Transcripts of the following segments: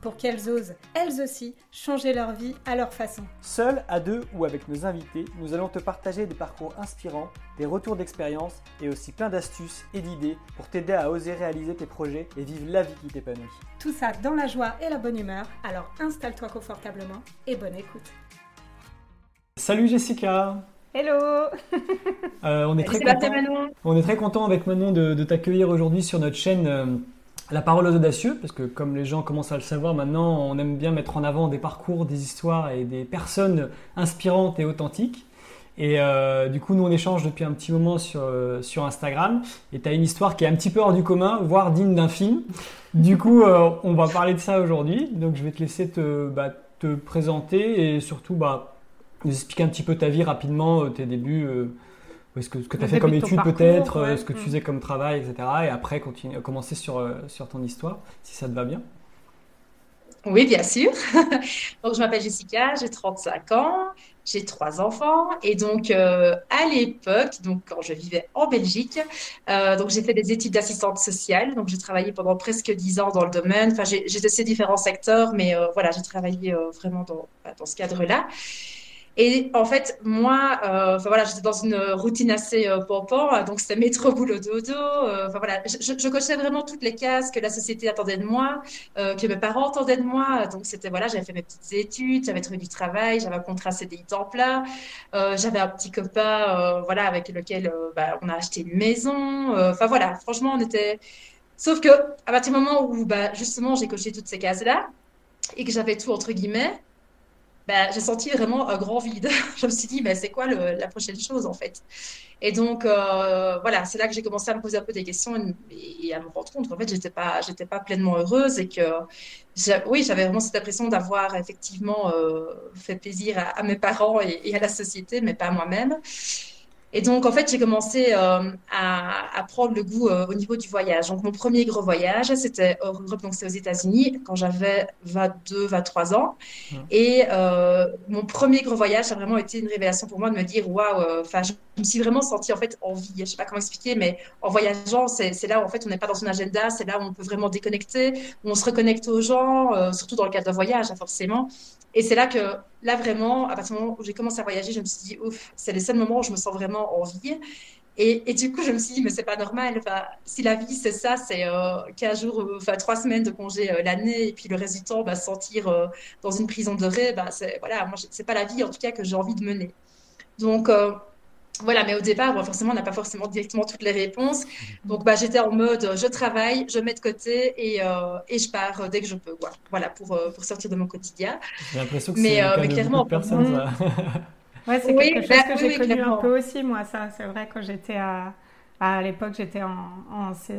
pour qu'elles osent, elles aussi, changer leur vie à leur façon. Seuls, à deux ou avec nos invités, nous allons te partager des parcours inspirants, des retours d'expérience et aussi plein d'astuces et d'idées pour t'aider à oser réaliser tes projets et vivre la vie qui t'épanouit. Tout ça dans la joie et la bonne humeur, alors installe-toi confortablement et bonne écoute. Salut Jessica Hello euh, on, est très content, on est très content avec Manon de, t'accueillir aujourd'hui sur notre chaîne euh, La parole aux audacieux, parce que comme les gens commencent à le savoir maintenant, on aime bien mettre en avant des parcours, des histoires et des personnes inspirantes et authentiques. Et euh, du coup, nous, on échange depuis un petit moment sur, sur Instagram. Et tu as une histoire qui est un petit peu hors du commun, voire digne d'un film. Du coup, on va parler de ça aujourd'hui. Donc, je vais te laisser te, bah, te présenter et surtout bah, nous expliquer un petit peu ta vie rapidement, euh, tes débuts, euh, ce que, que tu as fait comme étude peut-être, euh, ce que tu mm. faisais comme travail, etc. Et après, continuer, commencer sur, sur ton histoire, si ça te va bien. Oui, bien sûr. donc, je m'appelle Jessica, j'ai 35 ans, j'ai trois enfants. Et donc, à l'époque, donc quand je vivais en Belgique, donc j'ai fait des études d'assistante sociale. Donc, j'ai travaillé pendant presque dix ans dans le domaine. Enfin, j'ai testé différents secteurs, mais voilà, j'ai travaillé vraiment dans, dans ce cadre-là. Et en fait, moi, euh, voilà, j'étais dans une routine assez euh, donc c'était métro, boulot, dodo. Euh, voilà, je, cochais vraiment toutes les cases que la société attendait de moi, euh, que mes parents attendaient de moi. Donc c'était voilà, j'avais fait mes petites études, j'avais trouvé du travail, j'avais un contrat CDI temps plein, j'avais un petit copain, voilà, avec lequel bah, on a acheté une maison. Enfin voilà, franchement, on était. Sauf que à partir du moment où bah, justement j'ai coché toutes ces cases là et que j'avais tout entre guillemets bah, j'ai senti vraiment un grand vide. je me suis dit, mais c'est quoi la prochaine chose en fait? Et donc, euh, voilà, c'est là que j'ai commencé à me poser un peu des questions et, à me rendre compte qu'en fait, j'étais pas, j'étais pas pleinement heureuse et que, oui, j'avais vraiment cette impression d'avoir effectivement euh, fait plaisir à, mes parents et, à la société, mais pas à moi-même. Et donc, en fait, j'ai commencé euh, à, à, prendre le goût euh, au niveau du voyage. Donc, mon premier gros voyage, c'était Europe, donc c'est aux États-Unis, quand j'avais 22, 23 ans. Mmh. Et euh, mon premier gros voyage, ça a vraiment été une révélation pour moi de me dire, waouh, enfin, je me suis vraiment sentie en fait en vie. Je sais pas comment expliquer, mais en voyageant, c'est là où en fait on n'est pas dans un agenda, c'est là où on peut vraiment déconnecter, où on se reconnecte aux gens, surtout dans le cadre d'un voyage, hein, forcément. Et c'est là que, là vraiment, à partir du moment où j'ai commencé à voyager, je me suis dit, ouf, c'est les seuls moments où je me sens vraiment en vie. Et, du coup, je me suis dit, mais c'est pas normal. Enfin, si la vie, c'est ça, c'est euh, 15 jours, euh, enfin 3 semaines de congé euh, l'année, et puis le reste du temps, bah, sentir euh, dans une prison de rêve, bah, c'est voilà, c'est pas la vie, en tout cas, que j'ai envie de mener. Donc, voilà, mais au départ, forcément, on n'a pas forcément directement toutes les réponses. Donc, bah, j'étais en mode, je travaille, je mets de côté et, euh, et je pars dès que je peux. Quoi. Voilà, pour, euh, pour sortir de mon quotidien. J'ai l'impression que c'est euh, mais clairement, personne. Ça. Ouais, c'est quelque chose bah, que j'ai connu un peu aussi, moi, ça. C'est vrai, quand j'étais à à l'époque, j'étais en,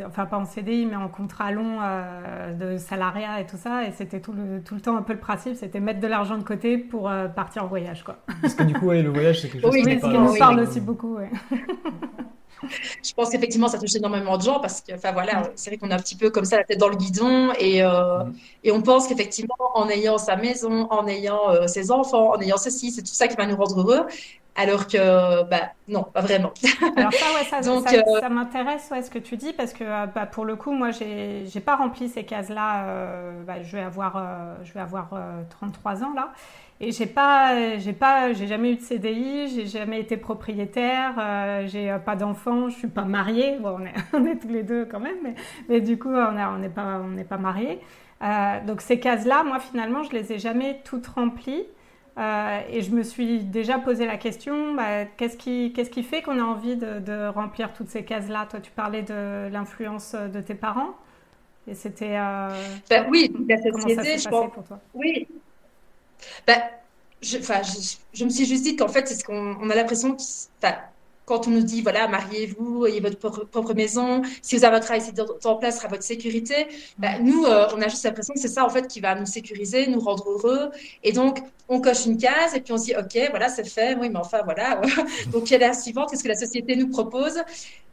enfin pas en CDI, mais en contrat long euh, de salariat et tout ça, et c'était tout le, tout le temps un peu le principe, c'était mettre de l'argent de côté pour euh, partir en voyage, quoi. Parce que du coup, ouais, le voyage, c'est quelque chose oui, qui nous parle aussi beaucoup. Ouais. je pense qu'effectivement, ça touche énormément de gens parce que, enfin voilà, c'est vrai qu'on est un petit peu comme ça, la tête dans le guidon, et, euh, mm. et on pense qu'effectivement, en ayant sa maison, en ayant ses enfants, en ayant ceci, c'est tout ça qui va nous rendre heureux. Alors que, bah, non, pas vraiment. Alors ça, ouais, ça, Donc, ça, euh, ça m'intéresse, ouais, ce que tu dis, parce que, euh, bah, pour le coup, moi, j'ai, j'ai pas rempli ces cases-là. Euh, bah, je vais avoir, je vais avoir 33 ans là, et j'ai pas, j'ai pas, j'ai jamais eu de CDI, j'ai jamais été propriétaire, j'ai pas d'enfant, je suis pas mariée. Bon, on est, on est tous les deux quand même, mais, mais du coup, on n'est on pas, on n'est pas mariés. donc ces cases-là, moi, finalement, je les ai jamais toutes remplies. Euh, et je me suis déjà posé la question, bah, qu'est-ce qui, fait qu'on a envie de, de, remplir toutes ces cases-là? Toi, tu parlais de l'influence de tes parents. Et c'était... Euh... Ben, oui, la société, je pense. Pour toi? Oui. Ben, je, je, je, me suis juste dit qu'en fait, c'est ce qu'on a l'impression que quand on nous dit, voilà, mariez-vous, ayez votre propre maison, si vous avez un travail en place, sera votre sécurité, bah, nous, euh, on a juste l'impression que c'est ça, en fait, qui va nous sécuriser, nous rendre heureux. Et donc, on coche une case et puis on se dit, OK, voilà, c'est fait, oui, mais enfin, voilà. donc, quelle est la suivante Qu'est-ce que la société nous propose?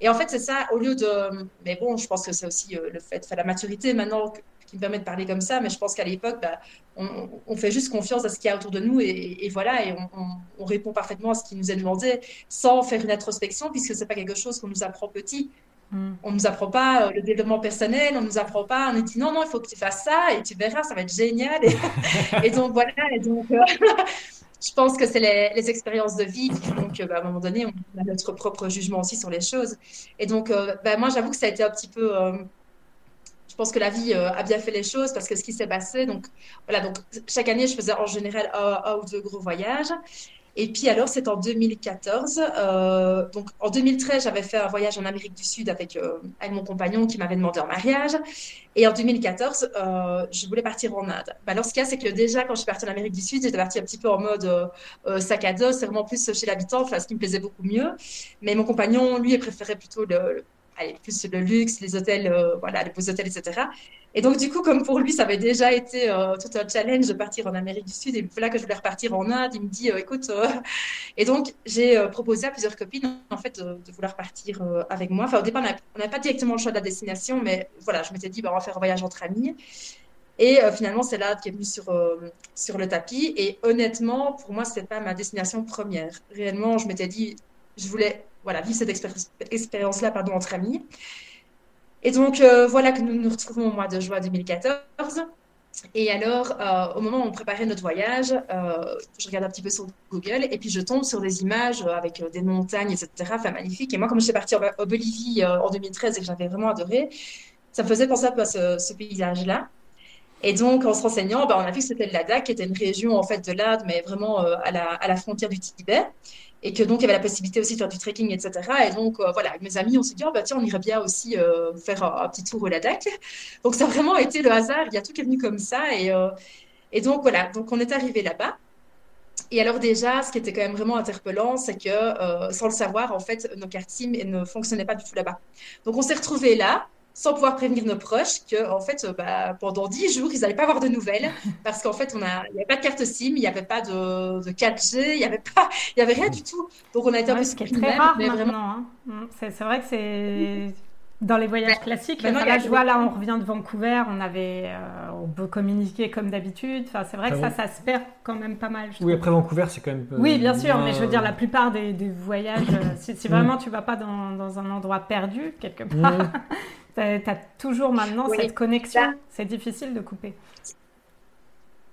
Et en fait, c'est ça, au lieu de. Mais bon, je pense que c'est aussi euh, le fait, la maturité maintenant qui me permet de parler comme ça, mais je pense qu'à l'époque, bah, on, fait juste confiance à ce qu'il y a autour de nous et, voilà, et on, répond parfaitement à ce qui nous est demandé sans faire une introspection, puisque c'est pas quelque chose qu'on nous apprend petit. Mm. On nous apprend pas euh, le développement personnel, on nous apprend pas, on nous dit non, non, il faut que tu fasses ça et tu verras, ça va être génial. Et, donc voilà, et donc euh, je pense que c'est les, expériences de vie qui font qu'à bah, un moment donné, on a notre propre jugement aussi sur les choses. Et donc, euh, bah, moi, j'avoue que ça a été un petit peu. Pense que la vie a bien fait les choses parce que ce qui s'est passé, donc voilà, donc chaque année, je faisais en général un ou deux gros voyages. Et puis alors, c'est en 2014. Euh, donc en 2013, j'avais fait un voyage en Amérique du Sud avec, euh, avec mon compagnon qui m'avait demandé en mariage. Et en 2014, euh, je voulais partir en Inde. Bah, alors, ce qu'il y a, c'est que déjà, quand je suis partie en Amérique du Sud, j'étais partie un petit peu en mode sac à dos. C'est vraiment plus chez l'habitant, enfin, ce qui me plaisait beaucoup mieux. Mais mon compagnon, lui, préférait plutôt le, allez, plus le luxe, les hôtels, voilà, les beaux hôtels, etc. Et donc, du coup, comme pour lui, ça avait déjà été euh, tout un challenge de partir en Amérique du Sud, et là que je voulais repartir en Inde, il me dit, euh, écoute, euh, et donc j'ai proposé à plusieurs copines, en fait, de, vouloir partir avec moi. Enfin, au départ, on n'avait pas directement le choix de la destination, mais voilà, je m'étais dit, bah, on va faire un voyage entre amis. Et finalement, c'est là qui est venu sur, sur le tapis. Et honnêtement, pour moi, ce n'est pas ma destination première. Réellement, je m'étais dit, je voulais voilà, vivre cette expérience-là pardon, entre amis. Et donc, euh, voilà que nous nous retrouvons au mois de juin 2014. Et alors, euh, au moment où on préparait notre voyage, euh, je regarde un petit peu sur Google et puis je tombe sur des images avec des montagnes, etc. Enfin, magnifiques. Et moi, comme je suis partie en, Bolivie en 2013 et que j'avais vraiment adoré, ça me faisait penser à ce, paysage-là. Et donc, en se renseignant, ben, on a vu que c'était le Ladakh, qui était une région en fait de l'Inde, mais vraiment à la, à, la, frontière du Tibet et que donc il y avait la possibilité aussi de faire du trekking, etc. Et donc euh, voilà, avec mes amis, on s'est dit, oh, bah, tiens, on irait bien aussi euh, faire un, petit tour au Ladakh. Donc ça a vraiment été le hasard, il y a tout qui est venu comme ça. Et, euh, et donc voilà, donc on est arrivé là-bas. Et alors déjà, ce qui était quand même vraiment interpellant, c'est que sans le savoir, en fait, nos cartes SIM ne fonctionnaient pas du tout là-bas. Donc on s'est retrouvés là, sans pouvoir prévenir nos proches que en fait bah, pendant 10 jours ils n'allaient pas avoir de nouvelles parce qu'en fait on a il n'y avait pas de carte SIM il n'y avait pas de, de 4G il n'y avait pas il y avait rien du tout donc on a été un peu ce qui est très rare mais maintenant hein. mm. c'est vrai que c'est dans les voyages bah, classiques, là, je vois, là, on revient de Vancouver, on avait, euh, on peut communiquer comme d'habitude. Enfin, c'est vrai que ça, ça se perd quand même pas mal. oui, après Vancouver, c'est quand même. oui, bien sûr, mais je veux dire, la plupart des, voyages, euh, si, mm. vraiment tu vas pas dans, dans, un endroit perdu quelque part, mm. Tu as, toujours maintenant cette connexion. C'est difficile de couper.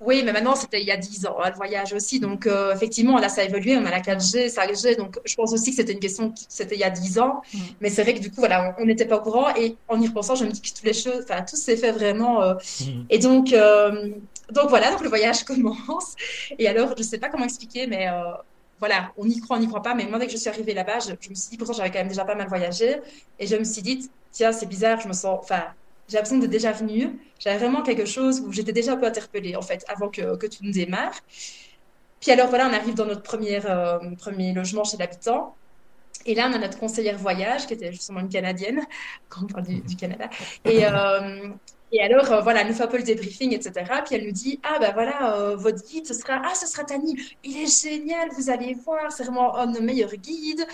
Oui, mais maintenant, c'était il y a 10 ans, hein, le voyage aussi. Donc, euh, effectivement, là, ça a évolué. On a la 4G, 5G. Donc, je pense aussi que c'était une question, c'était il y a 10 ans. Mm. Mais c'est vrai que du coup, voilà, on n'était pas au courant. Et en y repensant, je me dis que toutes les choses, enfin, tout s'est fait vraiment. Euh, mm. Et donc, euh, donc, voilà, donc le voyage commence. Et alors, je ne sais pas comment expliquer, mais voilà, on y croit, on n'y croit pas. Mais moi, dès que je suis arrivée là-bas, je, je me suis dit, pourtant, j'avais quand même déjà pas mal voyagé. Et je me suis dit, tiens, c'est bizarre, je me sens. Enfin, j'ai l'impression d'être déjà venue. J'avais vraiment quelque chose où j'étais déjà un peu interpellée, en fait, avant que, que tu nous démarres. Puis alors, voilà, on arrive dans notre premier, euh, premier logement chez l'habitant. Et là, on a notre conseillère voyage, qui était justement une Canadienne, quand on parle du, Canada. Et, euh, et alors, euh, voilà, elle nous fait un peu le débriefing, etc. Puis elle nous dit, ah ben voilà, votre guide, ce sera, ah, ce sera Tani. Il est génial, vous allez voir, c'est vraiment un de nos meilleurs guides.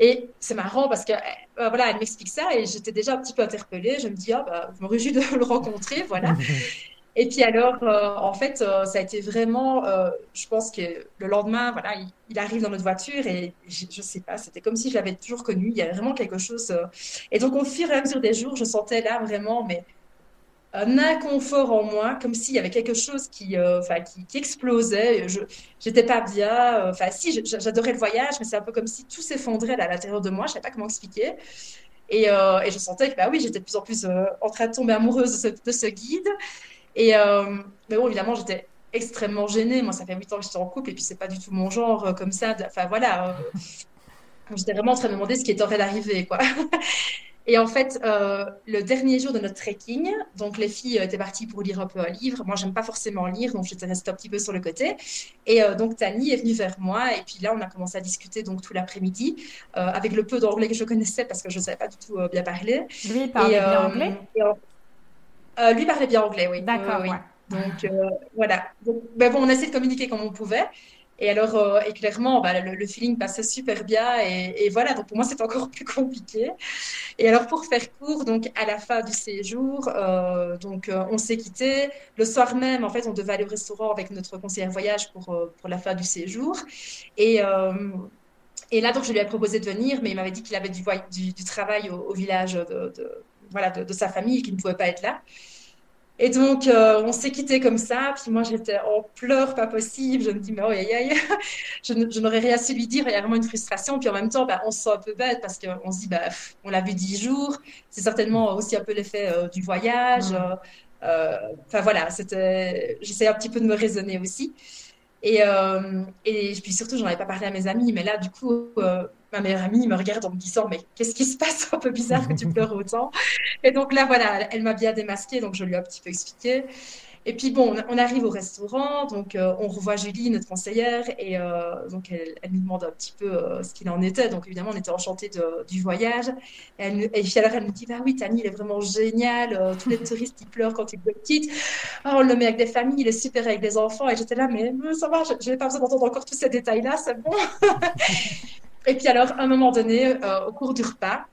Et c'est marrant parce que euh, voilà, elle m'explique ça et j'étais déjà un petit peu interpellée. Je me dis, ah, bah, je me réjouis de le rencontrer, voilà. et puis alors, euh, en fait, euh, ça a été vraiment, je pense que le lendemain, voilà, il, arrive dans notre voiture et je, ne sais pas, c'était comme si je l'avais toujours connu. Il y avait vraiment quelque chose. et donc, au fur et à mesure des jours, je sentais là vraiment, mais un inconfort en moi, comme s'il y avait quelque chose qui, euh, qui, qui, explosait. Je n'étais pas bien. Euh, enfin, si, j'adorais le voyage, mais c'est un peu comme si tout s'effondrait à l'intérieur de moi. Je ne savais pas comment expliquer. Et, euh, et, je sentais que, bah oui, j'étais de plus en plus en train de tomber amoureuse de ce, de ce guide. Et, mais bon, évidemment, j'étais extrêmement gênée. Moi, ça fait huit ans que j'étais en couple, et puis c'est pas du tout mon genre comme ça. Enfin, voilà. j'étais vraiment en train de me demander ce qui était en train d'arriver, quoi. Et en fait, euh, le dernier jour de notre trekking, donc les filles étaient parties pour lire un peu un livre. Moi, j'aime pas forcément lire, donc j'étais restée un petit peu sur le côté. Et euh, donc Tani est venue vers moi, et puis là, on a commencé à discuter donc tout l'après-midi euh, avec le peu d'anglais que je connaissais parce que je ne savais pas du tout bien parler. Lui il parlait bien anglais? lui parlait bien anglais, oui. D'accord. oui. Donc voilà. Donc, ben bon, on a essayé de communiquer comme on pouvait. Et alors, euh, et clairement, bah, le, feeling passait super bien. Et, voilà, donc pour moi, c'est encore plus compliqué. Et alors, pour faire court, donc à la fin du séjour, euh, donc euh, on s'est quitté. Le soir même, en fait, on devait aller au restaurant avec notre conseillère voyage pour, pour la fin du séjour. Et, et là, donc, je lui ai proposé de venir, mais il m'avait dit qu'il avait du, travail au, village de, voilà, de, de sa famille qu'il ne pouvait pas être là. Et donc, euh, on s'est quitté comme ça. Puis moi, j'étais en pleurs, pas possible. Je me dis, mais oh, aïe, aïe, je, n'aurais rien su lui dire. Il y a vraiment une frustration. Puis en même temps, bah, on se sent un peu bête parce qu'on se dit, bah, on l'a vu dix jours. C'est certainement aussi un peu l'effet euh, du voyage. Euh, enfin voilà, c'était. J'essaie un petit peu de me raisonner aussi. Et, et puis surtout, j'en avais pas parlé à mes amis. Mais là, du coup, ma meilleure amie me regarde en me disant mais qu'est-ce qui se passe? Un peu bizarre que tu pleures autant. Et donc là voilà elle m'a bien démasqué donc je lui ai un petit peu expliqué. Et puis bon on arrive au restaurant donc euh, on revoit Julie notre conseillère et euh, donc elle, nous demande un petit peu euh, ce qu'il en était. Donc évidemment on était enchantés du voyage. Et, elle, et puis alors elle nous dit bah oui Tani il est vraiment génial tous les touristes ils pleurent quand ils sont petites oh, on le met avec des familles il est super avec des enfants et j'étais là mais ça va je n'ai pas besoin d'entendre encore tous ces détails là c'est bon Et puis alors, à un moment donné, euh, au cours du repas,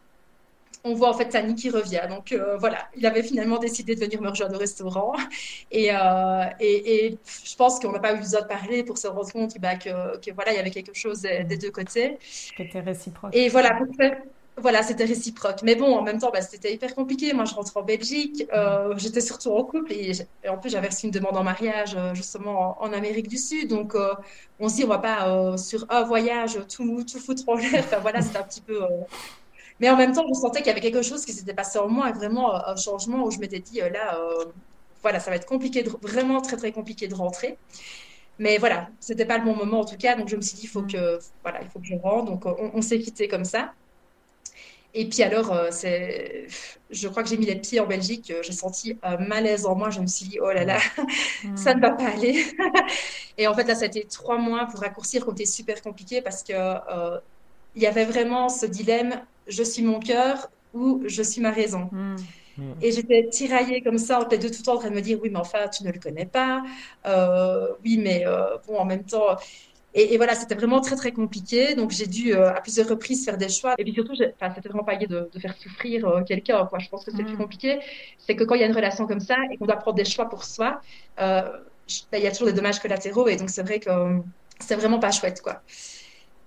on voit en fait Tani qui revient. Donc euh, voilà, il avait finalement décidé de venir me rejoindre au restaurant. Et, euh, et, je pense qu'on n'a pas eu besoin de parler pour se rendre compte bah, que, que, voilà, il y avait quelque chose des, deux côtés. C'était réciproque. Et voilà, pour faire, voilà, c'était réciproque. Mais bon, en même temps, bah, c'était hyper compliqué. Moi, je rentre en Belgique. Euh, j'étais surtout en couple et, en plus, j'avais reçu une demande en mariage euh, justement en, Amérique du Sud. Donc, euh, on se dit, on va pas sur un voyage tout, tout foutre en l'air. Enfin, voilà, c'était un petit peu. Mais en même temps, je sentais qu'il y avait quelque chose qui s'était passé en moi, vraiment un changement où je m'étais dit, là, voilà, ça va être compliqué, vraiment très, très compliqué de rentrer. Mais voilà, c'était pas le bon moment en tout cas. Donc, je me suis dit, il faut que, voilà, il faut que je rentre. Donc, on, on s'est quitté comme ça. Et puis alors, euh, c'est, je crois que j'ai mis les pieds en Belgique, euh, j'ai senti un malaise en moi, je me suis dit, oh là là, mm. ça ne va pas aller. et en fait, là, ça a été trois mois pour raccourcir, qui ont été super compliqué parce que euh, il y avait vraiment ce dilemme, je suis mon cœur ou je suis ma raison. Mm. Mm. Et j'étais tiraillée comme ça, en tête de tout temps, en train de me dire, oui, mais enfin, tu ne le connais pas. oui, mais bon, en même temps, et, voilà, c'était vraiment très, très compliqué. Donc, j'ai dû euh, à plusieurs reprises faire des choix. Et puis surtout, c'était vraiment pas lié de, faire souffrir euh, quelqu'un. Je pense que c'est plus mm. compliqué. C'est que quand il y a une relation comme ça et qu'on doit prendre des choix pour soi, euh, ben, il y a toujours des dommages collatéraux. Et donc, c'est vrai que c'est vraiment pas chouette. quoi.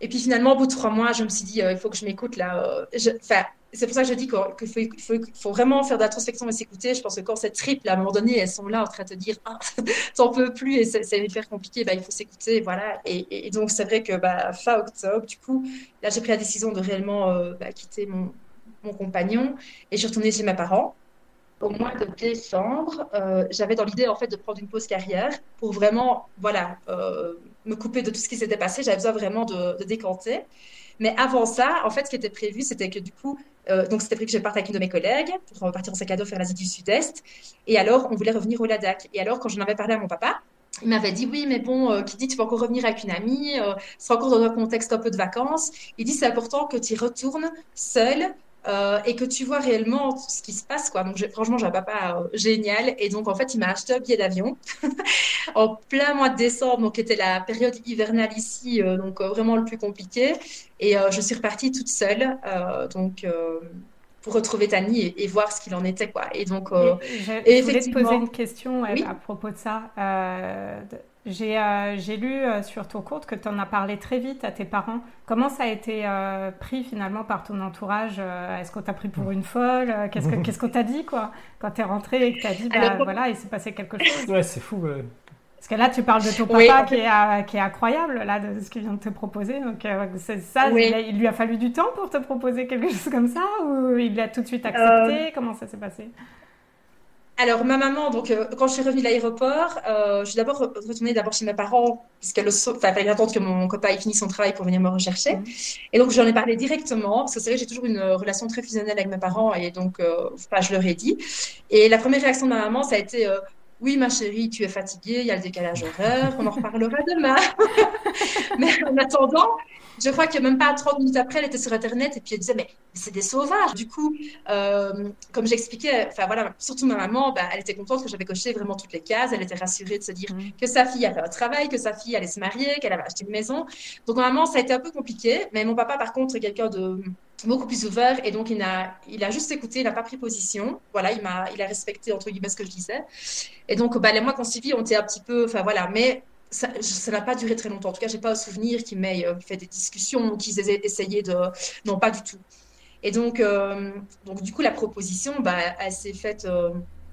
Et puis finalement, au bout de trois mois, je me suis dit, il faut que je m'écoute là. Enfin, c'est pour ça que je dis qu'il faut, vraiment faire de la trospection et s'écouter. Je pense que quand c'est triple, à un moment donné, elles sont là en train de te dire ah, t'en peux plus et c'est hyper compliqué, bah, il faut s'écouter. Voilà. Et, donc, c'est vrai que bah, fin octobre, du coup, là, j'ai pris la décision de réellement euh, bah, quitter mon, compagnon et je suis retournée chez mes parents. Au mois de décembre, euh, j'avais dans l'idée en fait de prendre une pause carrière pour vraiment voilà, euh, me couper de tout ce qui s'était passé. J'avais besoin vraiment de décanter. Mais avant ça, en fait, ce qui était prévu, c'était que du coup, euh, donc c'était prévu que je parte avec une de mes collègues pour partir en sac à dos faire l'Asie du Sud-Est. Et alors, on voulait revenir au Ladakh. Et alors, quand j'en avais parlé à mon papa, il m'avait dit oui, mais bon, euh, qui dit tu vas encore revenir avec une amie, euh, ce sera encore dans un contexte un peu de vacances. Il dit c'est important que tu y retournes seul euh, et que tu vois réellement ce qui se passe. Quoi. Donc, franchement, j'ai un papa euh, génial. Et donc, en fait, il m'a acheté un billet d'avion en plein mois de décembre, donc qui était la période hivernale ici, euh, donc vraiment le plus compliqué. Et je suis repartie toute seule. donc, pour retrouver Tani et, voir ce qu'il en était. Quoi. Et donc, je, voulais te poser une question à propos de ça. J'ai lu euh, sur ton compte que tu en as parlé très vite à tes parents. Comment ça a été euh, pris finalement par ton entourage Est-ce qu'on t'a pris pour une folle Qu'est-ce qu'on t'a dit quoi? Quand tu es rentrée et que tu as dit bah, voilà, il s'est passé quelque chose Ouais, c'est fou. Parce que là, tu parles de ton papa qui, est, qui, est, incroyable, là, de ce qu'il vient de te proposer. Donc, c'est ça, il, lui a fallu du temps pour te proposer quelque chose comme ça Ou il l'a tout de suite accepté? Comment ça s'est passé? Alors, ma maman, donc, euh, quand je suis revenue de l'aéroport, euh, je suis d'abord retournée d'abord chez mes parents, puisqu'elle fallait attendre que mon copain ait fini son travail pour venir me rechercher. Mmh. Et donc, j'en ai parlé directement, parce que c'est vrai que j'ai toujours une relation très fusionnelle avec mes parents, et donc, euh, je leur ai dit. Et la première réaction de ma maman, ça a été oui, ma chérie, tu es fatiguée, il y a le décalage horaire, on en reparlera demain. mais en attendant, je crois que même pas 30 minutes après, elle était sur Internet et puis elle disait, mais, c'est des sauvages. Du coup, euh, comme j'expliquais, enfin voilà, surtout ma maman, bah, elle était contente que j'avais coché vraiment toutes les cases. Elle était rassurée de se dire mm. que sa fille avait un travail, que sa fille allait se marier, qu'elle avait acheté une maison. Donc, maman, ça a été un peu compliqué. Mais mon papa, par contre, est quelqu'un de beaucoup plus ouvert et donc il a, il a juste écouté, il n'a pas pris position. Voilà, il m'a, il a respecté entre guillemets ce que je disais. Et donc, bah, les mois qu'on suivi ont été un petit peu, enfin voilà, mais ça n'a pas duré très longtemps. En tout cas, j'ai pas au souvenir qu'ils m'aient euh, fait des discussions, qu'ils aient essayé de, non pas du tout. Et donc, euh, donc du coup, la proposition, bah, elle s'est faite. Euh,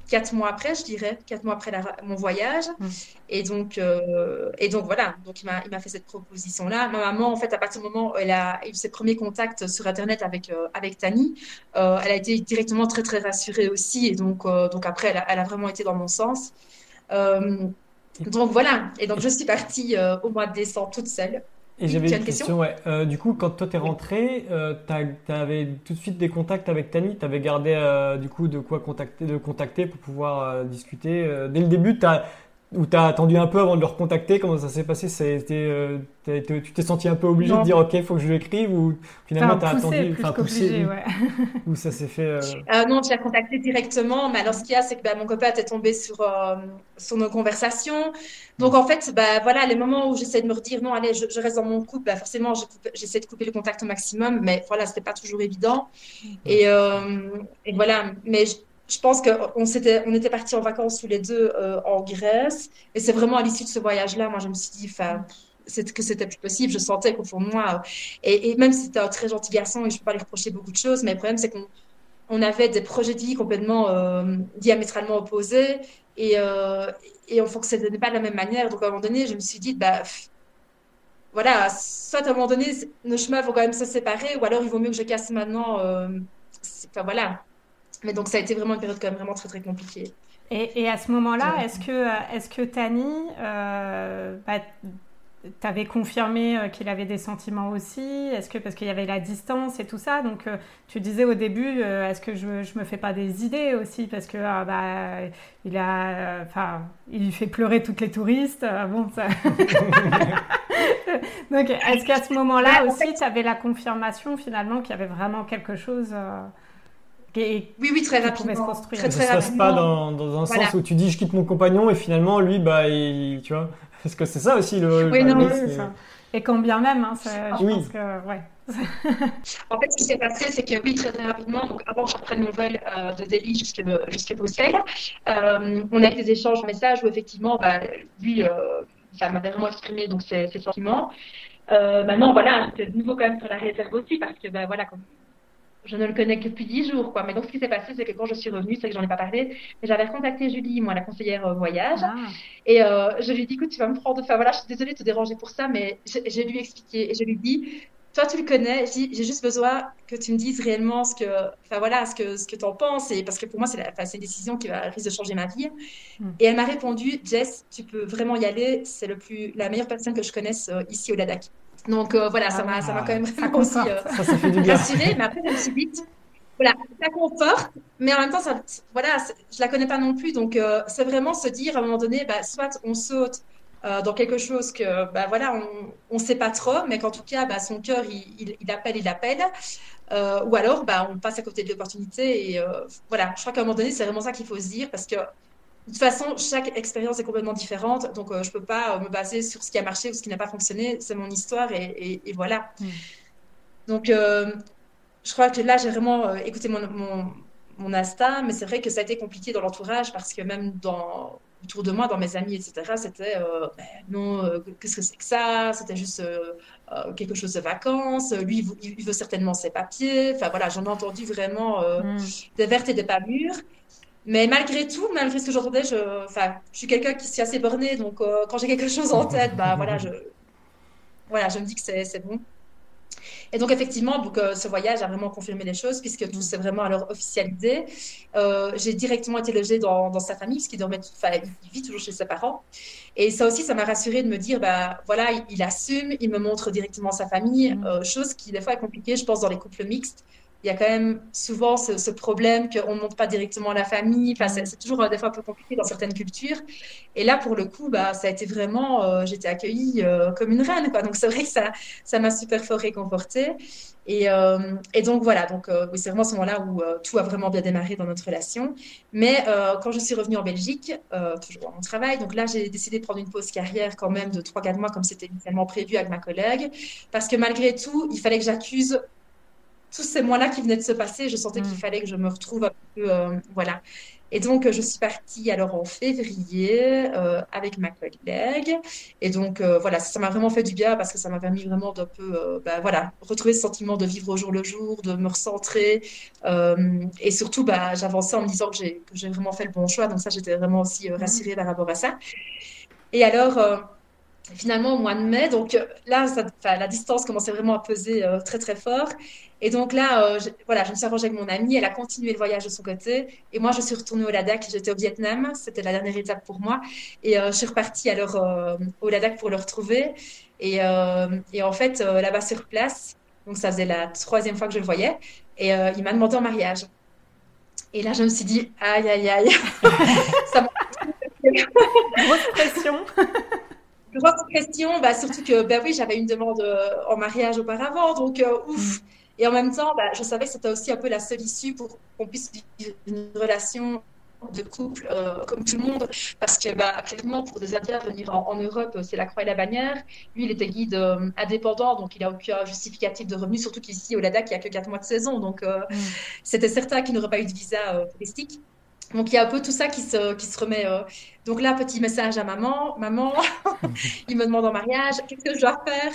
quatre mois après, je dirais, quatre mois après mon voyage. Mmh. Et, donc, euh, et donc, voilà, donc il m'a fait cette proposition-là. Ma maman, en fait, à partir du moment où elle a eu ses premiers contacts sur Internet avec, euh, avec Tani, euh, elle a été directement très, très rassurée aussi. Et donc, donc après, elle a, elle a, vraiment été dans mon sens. donc voilà, et donc je suis partie au mois de décembre toute seule. Et j'avais une question, ouais. Euh, du coup, quand toi t'es rentré, euh, tu avais tout de suite des contacts avec Tani, tu avais gardé euh, du coup de quoi contacter, de contacter pour pouvoir euh, discuter. dès le début, as, ou tu as attendu un peu avant de le recontacter? Comment ça s'est passé? Ça a été, euh, Tu t'es senti un peu obligé de dire OK, il faut que je lui écrive Ou finalement, tu as attendu Enfin, poussé. Ouais. Ou ça s'est fait euh... euh non, je l'ai contacté directement. Mais alors, ce qu'il y a, c'est que bah, mon copain était tombé sur, euh, sur nos conversations. Donc, en fait, bah, voilà, les moments où j'essaie de me redire non, allez, je, reste dans mon couple, bah, forcément, j'essaie de couper le contact au maximum. Mais voilà, c'était pas toujours évident. Et, euh, et voilà. Mais je pense qu'on s'était, on était partis en vacances tous les deux euh, en Grèce. Et c'est vraiment à l'issue de ce voyage-là, moi, je me suis dit, que c'était plus possible. Je sentais qu'au fond de moi, et, même si c'était un très gentil garçon, et je ne peux pas lui reprocher beaucoup de choses, mais le problème, c'est qu'on on avait des projets de vie complètement euh, diamétralement opposés et, euh, et on fonctionnait pas de la même manière. Donc, à un moment donné, je me suis dit, bah, voilà, soit à un moment donné, nos chemins vont quand même se séparer, ou alors il vaut mieux que je casse maintenant. Euh, enfin, voilà. Mais donc, ça a été vraiment une période quand même vraiment très, très compliquée. Et, et à ce moment-là, est-ce que, est que Tani, euh, bah, t'avais confirmé euh, qu'il avait des sentiments aussi? Est-ce que parce qu'il y avait la distance et tout ça Donc, euh, tu disais au début, euh, est-ce que je, je me fais pas des idées aussi Parce que ah, bah, il a, enfin, il fait pleurer toutes les touristes. bon, ça... Donc, est-ce qu'à ce moment-là aussi, tu avais la confirmation finalement qu'il y avait vraiment quelque chose oui, oui, très rapidement. Se construire. Très, très ça se passe pas dans, dans un sens où tu dis je quitte mon compagnon et finalement lui, bah, il, tu vois, parce que c'est ça aussi le. Oui, non, c'est ça. Et quand bien même, hein, je oui. pense que, ouais. en fait, ce qui s'est passé, c'est que oui, très, très rapidement, donc avant que je reprenne mon vol euh, de Delhi jusqu'à Bruxelles, euh, on a eu des échanges de messages où effectivement, bah, lui, euh, ça m'avait vraiment exprimé donc ses, ses sentiments. Euh, maintenant, voilà, de nouveau quand même sur la réserve aussi, parce que bah, voilà, comme je ne le connais que depuis dix jours. Quoi. Mais donc, ce qui s'est passé, c'est que quand je suis revenue, c'est que j'en ai pas parlé, mais j'avais contacté Julie, moi, la conseillère euh, voyage, ah. et euh, je lui ai dit, écoute, tu vas me prendre, enfin voilà, je suis désolée de te déranger pour ça, mais je, lui ai expliqué, et je lui ai dit, toi, tu le connais, j'ai juste besoin que tu me dises réellement ce que, enfin voilà, ce que, ce que tu en penses, et parce que pour moi, c'est une décision qui va risque de changer ma vie. Hmm. Et elle m'a répondu, Jess, tu peux vraiment y aller, c'est le plus, la meilleure personne que je connaisse euh, ici au Ladakh. Donc euh, voilà, ça m'a ça m'a quand même vraiment aussi euh, rassurée. Mais après, je me dit, voilà, ça conforte, mais en même temps, ça, voilà, je la connais pas non plus. Donc euh, c'est vraiment se dire à un moment donné, bah, soit on saute dans quelque chose que, bah, voilà, on ne sait pas trop, mais qu'en tout cas, bah, son cœur, il, il, appelle, il appelle. ou alors, bah, on passe à côté de l'opportunité. Et voilà, je crois qu'à un moment donné, c'est vraiment ça qu'il faut se dire parce que de toute façon, chaque expérience est complètement différente, donc euh, je ne peux pas euh, me baser sur ce qui a marché ou ce qui n'a pas fonctionné. C'est mon histoire et, voilà. Hmm. Donc, euh, je crois que là, j'ai vraiment écouté mon, mon, mon, Asta, mais c'est vrai que ça a été compliqué dans l'entourage parce que même dans, autour de moi, dans mes amis, etc., c'était ben, non, qu'est-ce que c'est que ça? C'était juste quelque chose de vacances. Lui, il veut, certainement ses papiers. Enfin, voilà, j'en ai entendu vraiment hmm. des vertes et des pas mûres. Mais malgré tout, malgré ce que j'entendais, je, enfin, je suis quelqu'un qui suis assez borné, donc euh, quand j'ai quelque chose en tête, bah voilà, je, voilà, je me dis que c'est bon. Et donc effectivement, donc euh, ce voyage a vraiment confirmé les choses puisque tout s'est vraiment alors officialisé. Euh, j'ai directement été logée dans, dans sa famille, parce qu'il dormait, enfin, il vit toujours chez ses parents. Et ça aussi, ça m'a rassurée de me dire, bah voilà, il, assume, il me montre directement sa famille, mm. chose qui des fois est compliquée, je pense, dans les couples mixtes il y a quand même souvent ce, problème qu'on ne montre pas directement la famille. C'est toujours euh, des fois un peu compliqué dans certaines cultures. Et là, pour le coup, bah, ça a été vraiment, euh, j'étais accueillie euh, comme une reine. Donc, c'est vrai que ça, m'a super fort réconfortée. Et, donc, voilà. Donc, c'est vraiment ce moment-là où tout a vraiment bien démarré dans notre relation. Mais quand je suis revenue en Belgique, toujours dans mon travail, donc là, j'ai décidé de prendre une pause carrière quand même de 3-4 mois, comme c'était initialement prévu avec ma collègue. Parce que malgré tout, il fallait que j'accuse tous ces mois-là qui venaient de se passer, je sentais qu'il mm. fallait que je me retrouve un peu, euh, voilà. Et donc, je suis partie alors en février euh, avec ma collègue. Et donc, euh, voilà, ça m'a vraiment fait du bien parce que ça m'a permis vraiment d'un peu, bah, voilà, retrouver ce sentiment de vivre au jour le jour, de me recentrer. et surtout, bah, j'avançais en me disant que j'ai vraiment fait le bon choix. Donc, ça, j'étais vraiment aussi mm. rassurée par rapport à ça. Et alors, finalement au mois de mai. Donc euh, là, la distance commençait vraiment à peser euh, très très fort. Et donc là, euh, je, voilà, je me suis arrangée avec mon amie. Elle a continué le voyage de son côté. Et moi, je suis retournée au Ladakh. J'étais au Vietnam. C'était la dernière étape pour moi. Et je suis repartie alors au Ladakh pour le retrouver. Et, et en fait, là-bas sur place, donc ça faisait la troisième fois que je le voyais. Et il m'a demandé en mariage. Et là, je me suis dit, aïe, aïe, aïe. ça m'a... Grosse pression. grosse question, bah, surtout que bah oui, j'avais une demande euh, en mariage auparavant, donc euh, ouf. Mm. Et en même temps, bah, je savais que c'était aussi un peu la seule issue pour qu'on puisse vivre une relation de couple euh, comme tout le monde, parce que bah, clairement, pour des Indiens venir en, Europe, c'est la croix et la bannière. Lui, il était guide indépendant, donc il n'a aucun justificatif de revenus, surtout qu'ici, au Ladakh, il n'y a que 4 mois de saison, donc mm. c'était certain qu'il n'aurait pas eu de visa touristique. Donc il y a un peu tout ça qui se, qui se remet. Euh. Donc là, petit message à maman. Maman, il me demande en mariage, qu'est-ce que je dois faire?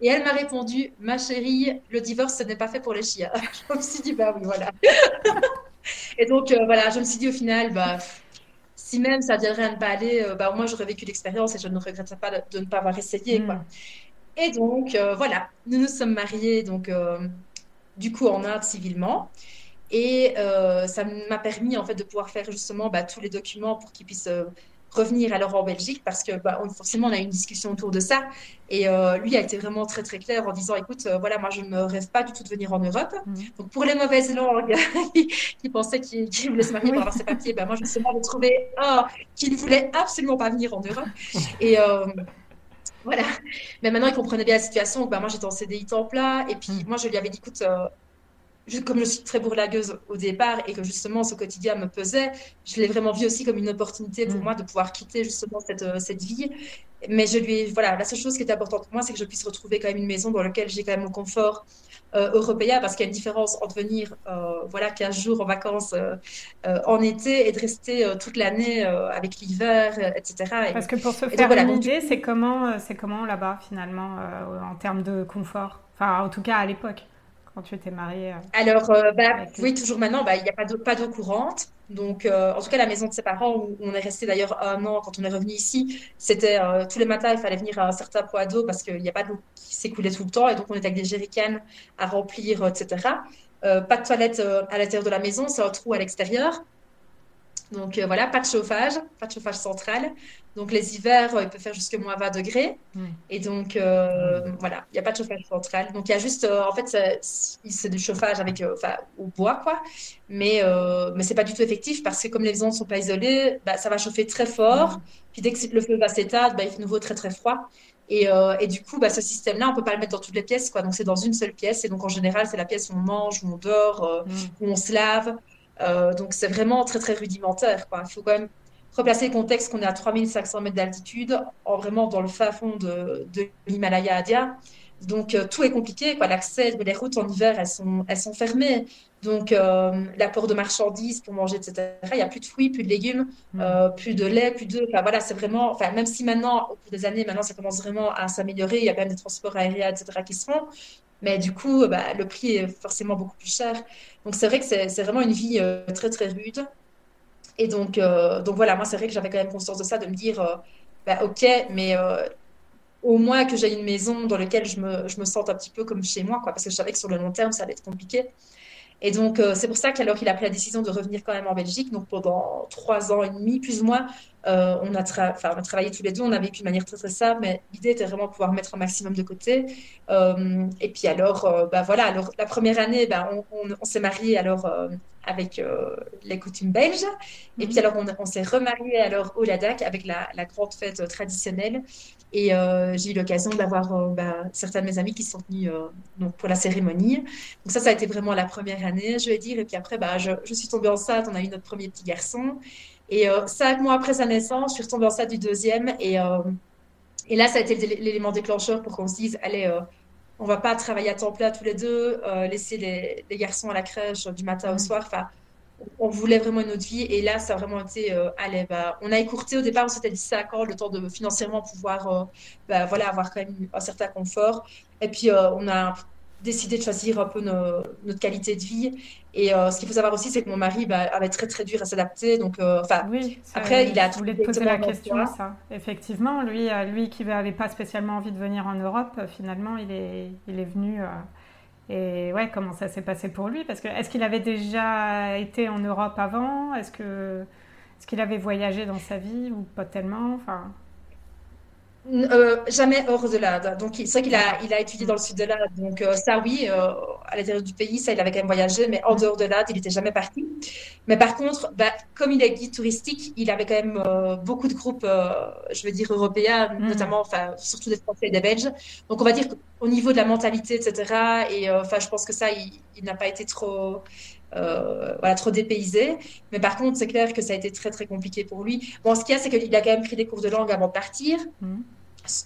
Et elle m'a répondu, ma chérie, le divorce, ce n'est pas fait pour les chiens. je me suis dit, bah oui, voilà. Et donc euh, voilà, je me suis dit au final, bah, si même ça viendrait à ne pas aller, euh, bah, au moins j'aurais vécu l'expérience et je ne regretterais pas de, ne pas avoir essayé. Quoi. Hmm. Et donc voilà, nous nous sommes mariés, donc du coup en Inde civilement. Et euh, ça m'a permis en fait de pouvoir faire justement bah, tous les documents pour qu'ils puissent euh, revenir alors en Belgique parce que bah, forcément on a eu une discussion autour de ça. Et euh, lui a été vraiment très très clair en disant écoute voilà moi je ne rêve pas du tout de venir en Europe. Mmh. donc pour les mauvaises langues qui pensaient qu'il voulait se marier pour avoir ses papiers bah, moi justement j'ai trouvé un qui ne voulait absolument pas venir en Europe. Et voilà. Mais maintenant il comprenait bien la situation. Donc, bah, moi j'étais en CDI temps plat et puis mmh. moi je lui avais dit écoute comme je suis très bourlagueuse au départ et que justement ce quotidien me pesait, je l'ai vraiment vu aussi comme une opportunité pour mm. moi de pouvoir quitter justement cette, euh, cette vie. Mais je lui, voilà, la seule chose qui était importante pour moi, c'est que je puisse retrouver quand même une maison dans laquelle j'ai quand même mon confort euh, européen, parce qu'il y a une différence entre venir, euh, voilà, 15 jours en vacances en été et de rester toute l'année avec l'hiver, etc. Parce que pour se faire une idée, c'est comment, c'est comment là-bas finalement en termes de confort, enfin en tout cas à l'époque quand tu étais mariée euh, Alors, euh, bah, oui, toujours maintenant, bah, il n'y a pas d'eau, pas d'eau courante. Donc, euh, en tout cas, la maison de ses parents, où on est resté d'ailleurs un an quand on est revenu ici, c'était tous les matins, il fallait venir à un certain poids d'eau parce qu'il n'y a pas d'eau qui s'écoulait tout le temps. Et donc, on était avec des jerrycans à remplir, etc. pas de toilette à l'intérieur de la maison, c'est un trou à l'extérieur. Donc euh, voilà, pas de chauffage, pas de chauffage central. Donc les hivers, euh, il peut faire jusqu'à moins 20 degrés. Et donc euh, voilà, il n'y a pas de chauffage central. Donc il y a juste, en fait, c'est du chauffage avec, enfin, au bois, quoi. Mais, mais c'est pas du tout effectif parce que comme les maisons ne sont pas isolées, bah, ça va chauffer très fort. Puis dès que le feu va s'éteindre, bah, il fait nouveau très très froid. Et, et, du coup, bah, ce système-là, on peut pas le mettre dans toutes les pièces, quoi. Donc c'est dans une seule pièce. Et donc en général, c'est la pièce où on mange, où on dort, où on se lave. Euh, donc c'est vraiment très très rudimentaire. Quoi. Il faut quand même replacer le contexte qu'on est à 3500 mètres d'altitude, vraiment dans le fin fond de, de l'Himalaya India. Donc euh, tout est compliqué. L'accès, les routes en hiver, elles sont, elles sont fermées. Donc euh, l'apport de marchandises pour manger, etc. Il n'y a plus de fruits, plus de légumes, mm. plus de lait, plus de. Enfin, voilà, c'est vraiment. Enfin, même si maintenant, au cours des années, maintenant ça commence vraiment à s'améliorer, il y a quand même des transports aériens, etc. qui se font. Mais du coup, bah, le prix est forcément beaucoup plus cher. Donc c'est vrai que c'est vraiment une vie euh, très très rude. Et donc, euh, donc voilà, moi c'est vrai que j'avais quand même conscience de ça, de me dire, euh, bah, ok, mais au moins que j'ai une maison dans laquelle je me, je me sente un petit peu comme chez moi, quoi, parce que je savais que sur le long terme, ça allait être compliqué. Et donc, euh, c'est pour ça qu'alors il a pris la décision de revenir quand même en Belgique, donc pendant trois ans et demi, plus ou moins, euh, on, a travaillé tous les deux, on a vécu de manière très très simple, mais l'idée était vraiment de pouvoir mettre un maximum de côté. Euh, et puis alors, bah voilà, alors la première année, bah, on, s'est marié alors avec les coutumes belges, et puis mhm. alors on, s'est remarié alors au Ladakh avec la, grande fête traditionnelle. Et j'ai eu l'occasion d'avoir bah, certains de mes amis qui sont venus donc pour la cérémonie. Donc ça, ça a été vraiment la première année, je vais dire. Et puis après, bah, je, suis tombée enceinte, on a eu notre premier petit garçon. Et euh, cinq mois après sa naissance, je suis retombée enceinte du deuxième. Et, euh, et là, ça a été l'élément déclencheur pour qu'on se dise, allez, euh, on va pas travailler à temps plein tous les deux, laisser les, les, garçons à la crèche du matin au mm. soir. Enfin, on voulait vraiment une autre vie. Et là, ça a vraiment été, allez, bah, on a écourté au départ, on s'était dit 5 ans, le temps de financièrement pouvoir bah, voilà, avoir quand même un certain confort. Et puis, on a décidé de choisir un peu notre qualité de vie. Et euh, ce qu'il faut savoir aussi, c'est que mon mari bah, avait très très dur à s'adapter. Donc, euh, enfin, oui, après, il a. Je voulais te poser la question, ça. Effectivement, lui, euh, lui qui n'avait pas spécialement envie de venir en Europe, finalement, il est, il est venu. et ouais, comment ça s'est passé pour lui? Parce que est-ce qu'il avait déjà été en Europe avant? Est-ce que est-ce qu'il avait voyagé dans sa vie ou pas tellement? Enfin. Euh, jamais hors de l'Inde. Donc, c'est vrai qu'il a, il a étudié dans le sud de l'Inde. Donc, euh, ça, oui, euh, à l'intérieur du pays, ça, il avait quand même voyagé, mais en dehors de l'Inde, il n'était jamais parti. Mais par contre, bah, comme il est guide touristique, il avait quand même beaucoup de groupes, je veux dire, européens, mm. notamment, enfin, surtout des Français et des Belges. Donc, on va dire qu'au niveau de la mentalité, etc., et enfin, je pense que ça, il, n'a pas été trop. Voilà, trop dépaysé. Mais par contre, c'est clair que ça a été très, très compliqué pour lui. Bon, ce qu'il y a, c'est qu'il a quand même pris des cours de langue avant de partir. Mm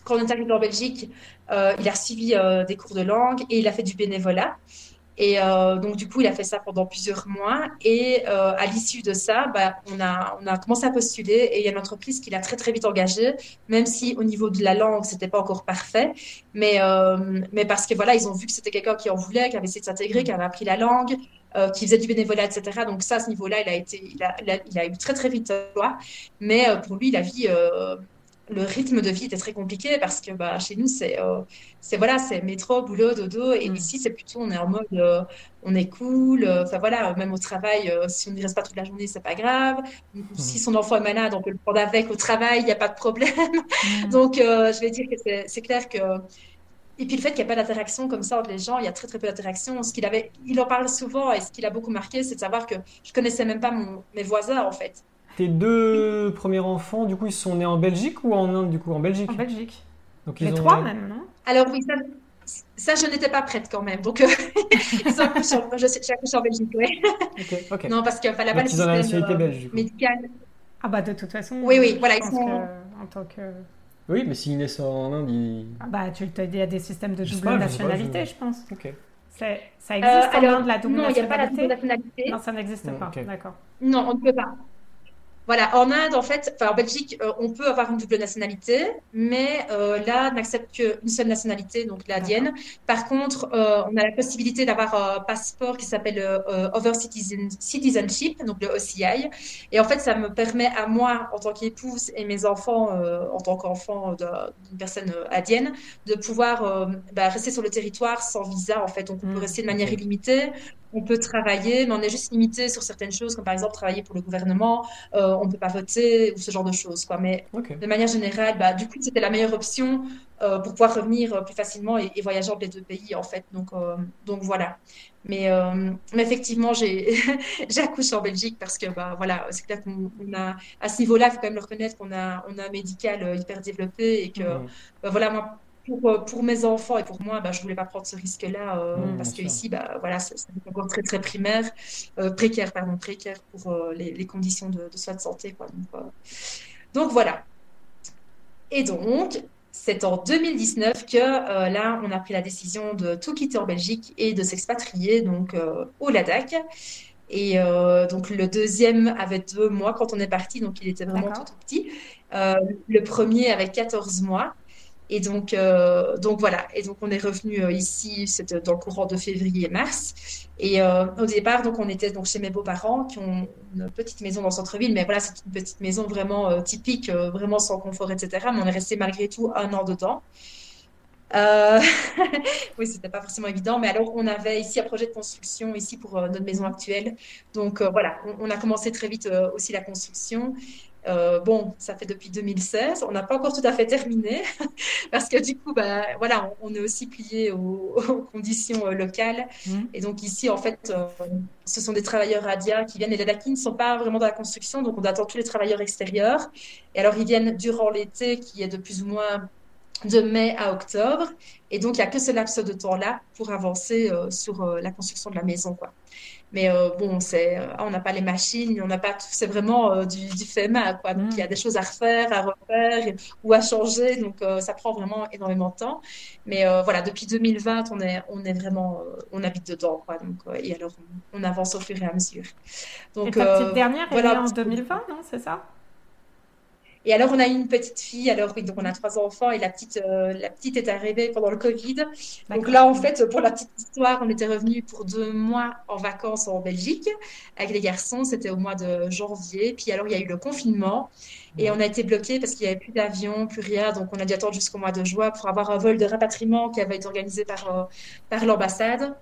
quand on est arrivé en Belgique, euh, il a suivi euh, des cours de langue et il a fait du bénévolat. Et euh, donc, du coup, il a fait ça pendant plusieurs mois. Et à l'issue de ça, bah, on, a, on a commencé à postuler et il y a une entreprise qui l'a très, très vite engagé, même si au niveau de la langue, c'était pas encore parfait. Mais, mais parce que voilà, ils ont vu que c'était quelqu'un qui en voulait, qui avait essayé de s'intégrer, qui avait appris la langue, qui faisait du bénévolat, etc. Donc, ça, à ce niveau-là, il a été, il a, il a, eu très, très vite loi. Mais pour lui, la vie le rythme de vie était très compliqué parce que bah, chez nous, c'est euh, c'est voilà, c'est métro, boulot, dodo. Et mm. ici, c'est plutôt, on est en mode, euh, on est cool. Euh, enfin voilà, même au travail, si on n'y reste pas toute la journée, c'est pas grave. Mm. Si son enfant est malade, on peut le prendre avec au travail, il n'y a pas de problème. Mm. Donc, je vais dire que c'est clair que. Et puis le fait qu'il n'y a pas d'interaction comme ça entre les gens, il y a très très peu d'interaction. Ce qu'il avait, il en parle souvent et ce qui l'a beaucoup marqué, c'est de savoir que je connaissais même pas mon, mes voisins en fait. Tes deux premiers enfants, du coup, ils sont nés en Belgique ou en Inde, du coup En Belgique En Belgique. Donc, ils Les trois, même, non? Alors, oui, ça, je n'étais pas prête quand même. Donc, euh, ils je suis en Belgique, oui. Ok, Non, parce qu'il fallait pas le système nationalité euh, belge, médical. Ah bah, de toute façon. Oui, oui, voilà, ils sont... en tant que... Oui, mais s'ils naissent en Inde, ils... Ah bah, tu il y a des systèmes de double nationalité, je, pense. Ok. Ça existe euh, en Inde, la double nationalité Non, il n'y a pas la double nationalité. Non, ça n'existe pas, d'accord. Non, on ne peut pas. Voilà, en Inde, en fait, enfin en Belgique, euh, on peut avoir une double nationalité, mais euh, là, on n'accepte qu'une seule nationalité, donc l'indienne. Par contre, euh, on a la possibilité d'avoir un passeport qui s'appelle Over Citizenship, donc le OCI. Et en fait, ça me permet à moi, en tant qu'épouse, et mes enfants, en tant qu'enfant d'une personne indienne, de pouvoir bah, rester sur le territoire sans visa, en fait. Donc, on peut mmh, rester de manière illimitée on peut travailler, mais on est juste limité sur certaines choses, comme par exemple travailler pour le gouvernement, euh, on ne peut pas voter ou ce genre de choses. Quoi. Mais de manière générale, bah, du coup, c'était la meilleure option euh, pour pouvoir revenir euh, plus facilement et, voyager entre les deux pays, en fait. Donc, donc voilà. Mais, mais effectivement, j'ai accouché en Belgique parce que bah, voilà, c'est clair qu'on a, à ce niveau-là, il faut quand même le reconnaître qu'on a, on a un médical hyper développé et que mmh. bah, voilà, moi, pour, euh, pour, mes enfants et pour moi, bah, je ne voulais pas prendre ce risque-là euh, mmh, parce que ici, bah, voilà, c'est encore très très primaire, euh, précaire, pardon, précaire pour les, les, conditions de, de, soins de santé. Quoi. Donc, donc, voilà. Et donc, c'est en 2019 que là, on a pris la décision de tout quitter en Belgique et de s'expatrier donc au Ladakh. Et donc le deuxième avait deux mois quand on est parti, donc il était vraiment tout, tout petit. le premier avait 14 mois. Et donc, euh, donc voilà. Et donc on est revenu euh, ici, c'était dans le courant de février-mars. Et euh, au départ, donc on était donc chez mes beaux-parents qui ont une petite maison dans le centre-ville, mais voilà, c'est une petite maison vraiment typique, vraiment sans confort, etc. Mais on est resté malgré tout un an dedans. Euh, oui, c'était pas forcément évident, mais alors on avait ici un projet de construction ici pour notre maison actuelle. Donc voilà, on, a commencé très vite aussi la construction. Euh, bon, ça fait depuis 2016. On n'a pas encore tout à fait terminé parce que du coup, bah, voilà, on, est aussi plié aux, conditions euh, locales. Mmh. Et donc ici, en fait, euh, ce sont des travailleurs radiens qui viennent. Et les DACI ne sont pas vraiment dans la construction, donc on attend tous les travailleurs extérieurs. Et alors, ils viennent durant l'été, qui est de plus ou moins de mai à octobre. Et donc, il n'y a que ce laps de temps-là pour avancer sur la construction de la maison. Quoi. Mais euh, bon, c'est, euh, on n'a pas les machines, on n'a pas tout, c'est vraiment euh, du, du, fait main, quoi. Donc, il y a mm. des choses à refaire, à refaire ou à changer. Donc, ça prend vraiment énormément de temps. Mais voilà, depuis 2020, on est, on est vraiment, on habite dedans, quoi. Donc, et alors, on, avance au fur et à mesure. Donc, et ta petite dernière, elle est en 2020, non C'est ça? Et alors, on a une petite fille. Alors, oui, donc on a trois enfants et la petite, euh, la petite est arrivée pendant le Covid. Donc là, en fait, pour la petite histoire, on était revenu pour deux mois en vacances en Belgique avec les garçons. C'était au mois de janvier. Puis alors, il y a eu le confinement et on a été bloqué parce qu'il n'y avait plus d'avion, plus rien. Donc, on a dû attendre jusqu'au mois de juin pour avoir un vol de rapatriement qui avait été organisé par, euh, par l'ambassade.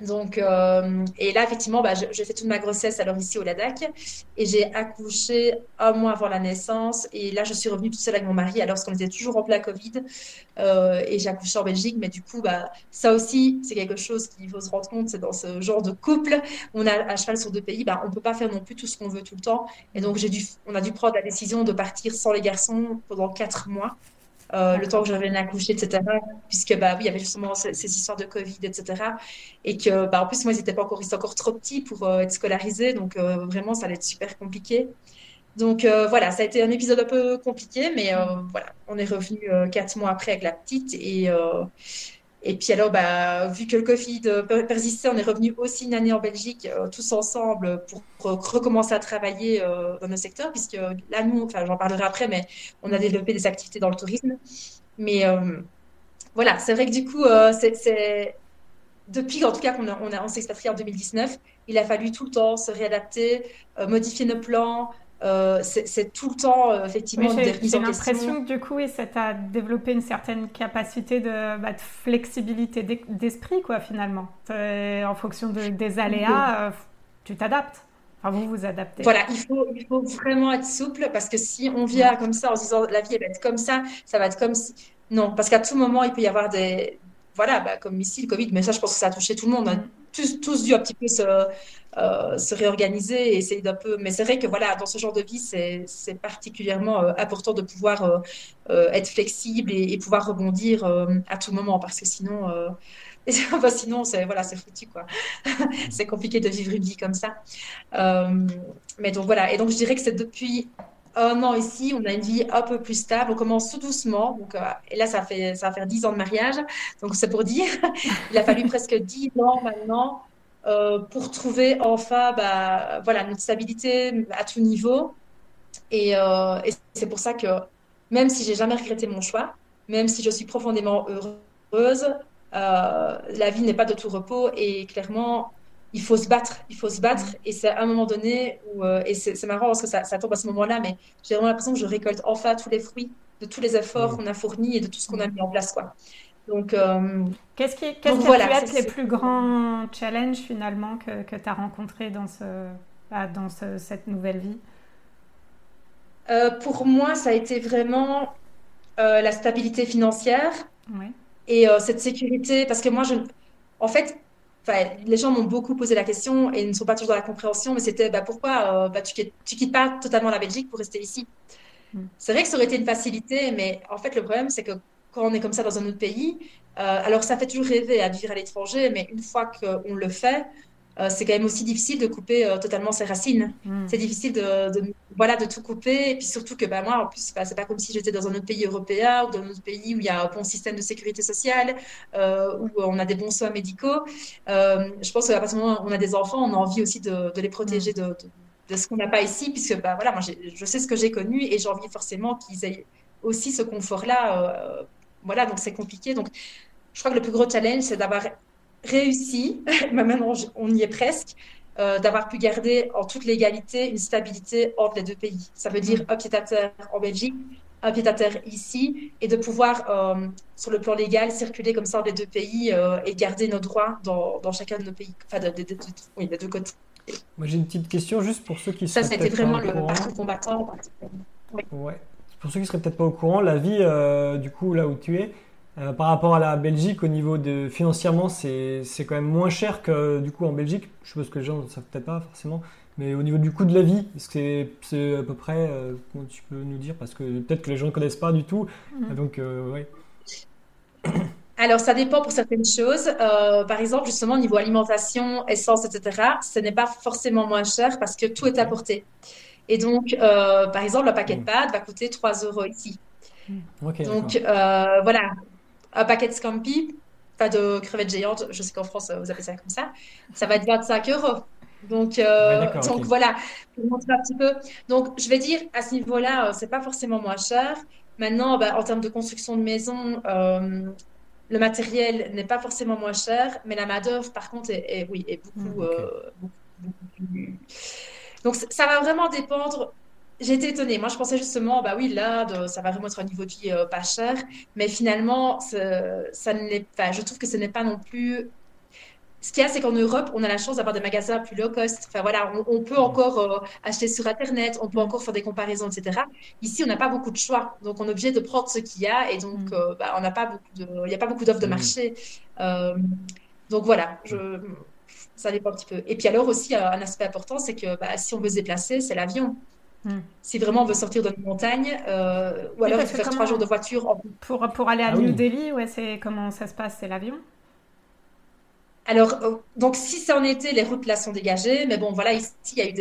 Donc, euh, et là, effectivement, bah, j'ai fait toute ma grossesse alors ici au Ladakh et j'ai accouché un mois avant la naissance. Et là, je suis revenue toute seule avec mon mari alors qu'on était toujours en plein Covid euh, et j'ai accouché en Belgique. Mais du coup, bah, ça aussi, c'est quelque chose qu'il faut se rendre compte. C'est dans ce genre de couple, on a à cheval sur deux pays, bah, on ne peut pas faire non plus tout ce qu'on veut tout le temps. Et donc, dû, on a dû prendre la décision de partir sans les garçons pendant quatre mois. Euh, le temps que je revienne accoucher, etc. Puisque bah oui, il y avait justement ces, histoires de Covid, etc. Et que bah en plus moi ils étaient pas encore, ils étaient encore trop petits pour euh, être scolarisés, donc euh, vraiment ça allait être super compliqué. Donc voilà, ça a été un épisode un peu compliqué, mais voilà, on est revenu quatre mois après avec la petite et et puis alors, bah, vu que le Covid persistait, on est revenu aussi une année en Belgique, euh, tous ensemble, pour, recommencer à travailler euh, dans nos secteurs, puisque là, nous, enfin, j'en parlerai après, mais on a développé des activités dans le tourisme. Mais euh, voilà, c'est vrai que du coup, c'est depuis en tout cas qu'on on, on s'est expatrié en 2019, il a fallu tout le temps se réadapter, modifier nos plans, euh, c'est tout le temps, euh, effectivement, des J'ai l'impression que du coup, ça t'a développé une certaine capacité de, bah, flexibilité d'esprit, quoi, finalement. En fonction des aléas, euh, tu t'adaptes. Enfin, vous vous adaptez. Voilà, il faut, il faut vraiment être souple parce que si on vient comme ça en se disant la vie elle va être comme ça, ça va être comme si. Non, parce qu'à tout moment, il peut y avoir des. Voilà, bah, comme ici, le Covid, mais ça, je pense que ça a touché tout le monde. On a mm. Tous, tous dû un petit peu se euh, se réorganiser et essayer d'un peu. Mais c'est vrai que voilà, dans ce genre de vie, c'est particulièrement euh, important de pouvoir euh, être flexible et, pouvoir rebondir à tout moment parce que sinon. sinon, c'est voilà, c'est foutu quoi. c'est compliqué de vivre une vie comme ça. mais donc voilà. Et donc je dirais que c'est depuis un an ici, on a une vie un peu plus stable. On commence tout doucement. Donc, et là, ça fait ça va faire dix ans de mariage. Donc c'est pour dire. Il a fallu presque dix ans maintenant euh, pour trouver enfin bah, voilà, notre stabilité à tout niveau. Et, euh, et c'est pour ça que même si j'ai jamais regretté mon choix, même si je suis profondément heureuse, euh, la vie n'est pas de tout repos et clairement, il faut se battre, il faut se battre. Et c'est à un moment donné où, et c'est marrant parce que ça, ça tombe à ce moment-là, mais j'ai vraiment l'impression que je récolte enfin tous les fruits de tous les efforts qu'on a fournis et de tout ce qu'on a mis en place. Quoi. Donc, euh, qu'est-ce qui, qu'est-ce qui a pu être les plus grands challenges finalement que, que tu as rencontrés dans, ce, bah, dans cette nouvelle vie? Euh, Pour moi, ça a été vraiment euh, la stabilité financière et cette sécurité. Parce que moi, je, en fait, les gens m'ont beaucoup posé la question et ne sont pas toujours dans la compréhension, mais c'était bah, pourquoi bah, tu, tu quittes pas totalement la Belgique pour rester ici? Mm. C'est vrai que ça aurait été une facilité, mais en fait, le problème, c'est que quand on est comme ça dans un autre pays. Euh, alors, ça fait toujours rêver à vivre à l'étranger, mais une fois qu'on le fait, euh, c'est quand même aussi difficile de couper euh, totalement ses racines. Hmm. C'est difficile de, voilà, de tout couper. Et puis surtout que bah, moi, en plus, bah, c'est pas comme si j'étais dans un autre pays européen ou dans un autre pays où il y a un bon système de sécurité sociale, où on a des bons soins médicaux. je pense qu'à partir du moment où on a des enfants, on a envie aussi de, les protéger hmm. de, de, ce qu'on n'a pas ici, puisque bah, voilà, moi, je sais ce que j'ai connu et j'ai envie forcément qu'ils aient aussi ce confort-là voilà, donc c'est compliqué. Donc, je crois que le plus gros challenge, c'est d'avoir réussi, maintenant on y est presque, euh, d'avoir pu garder en toute légalité une stabilité entre les deux pays. Ça veut dire un pied à terre en Belgique, un pied-à-terre ici et de pouvoir, sur le plan légal, circuler comme ça dans les deux pays et garder nos droits dans, dans chacun de nos pays, enfin, de, oui, des deux côtés. Moi, j'ai une petite question juste pour ceux qui Ça, c'était vraiment le parcours combattant. Ouais. Pour ceux qui seraient peut-être pas au courant, la vie, du coup, là où tu es, euh, par rapport à la Belgique, au niveau de financièrement, c'est quand même moins cher que du coup en Belgique. Je suppose que les gens ne savent peut-être pas forcément. Mais au niveau du coût de la vie, est-ce que c'est à peu près, euh, comment tu peux nous dire? Parce que peut-être que les gens ne connaissent pas du tout. Mhm. Donc, euh, oui. Alors, ça dépend pour certaines choses. par exemple, justement, au niveau alimentation, essence, etc., ce n'est pas forcément moins cher parce que tout est apporté. Et donc, par exemple, le paquet de pâtes va coûter 3 euros ici. donc, voilà, un paquet de scampi, pas de crevettes géantes, je sais qu'en France, vous appelez ça comme ça, ça va être 25 euros. Donc, euh, donc voilà, pour montrer un petit peu. Donc, je vais dire, à ce niveau-là, euh, c'est pas forcément moins cher. Maintenant, bah, en termes de construction de maison, euh, le matériel n'est pas forcément moins cher, mais la main-d'œuvre, par contre, est, oui, est beaucoup, hmm, beaucoup, plus. Donc, ça va vraiment dépendre J'étais étonnée. Moi, je pensais justement, bah oui, là, ça va vraiment être un niveau de vie euh, pas cher. Mais finalement, ça ne pas. Je trouve que ce n'est pas non plus. Ce qu'il y a, c'est qu'en Europe, on a la chance d'avoir des magasins plus low cost. Enfin voilà, on, peut encore euh, acheter sur Internet, on peut encore faire des comparaisons, etc. Ici, on n'a pas beaucoup de choix. Donc, on est obligé de prendre ce qu'il y a. Et donc, mm. euh, bah, on n'a pas beaucoup de. Il n'y a pas beaucoup d'offres de marché. donc voilà, je ça dépend un petit peu. Et puis alors aussi, un aspect important, c'est que bah, si on veut se déplacer, c'est l'avion. Hmm. Si vraiment on veut sortir de la montagne, euh, ou alors il faut faire trois jours de voiture. Pour, pour aller à ah New Delhi, ouais, c'est comment ça se passe? C'est l'avion? Alors, euh, donc si c'est en été, les routes là sont dégagées, mais bon, voilà, ici il y a eu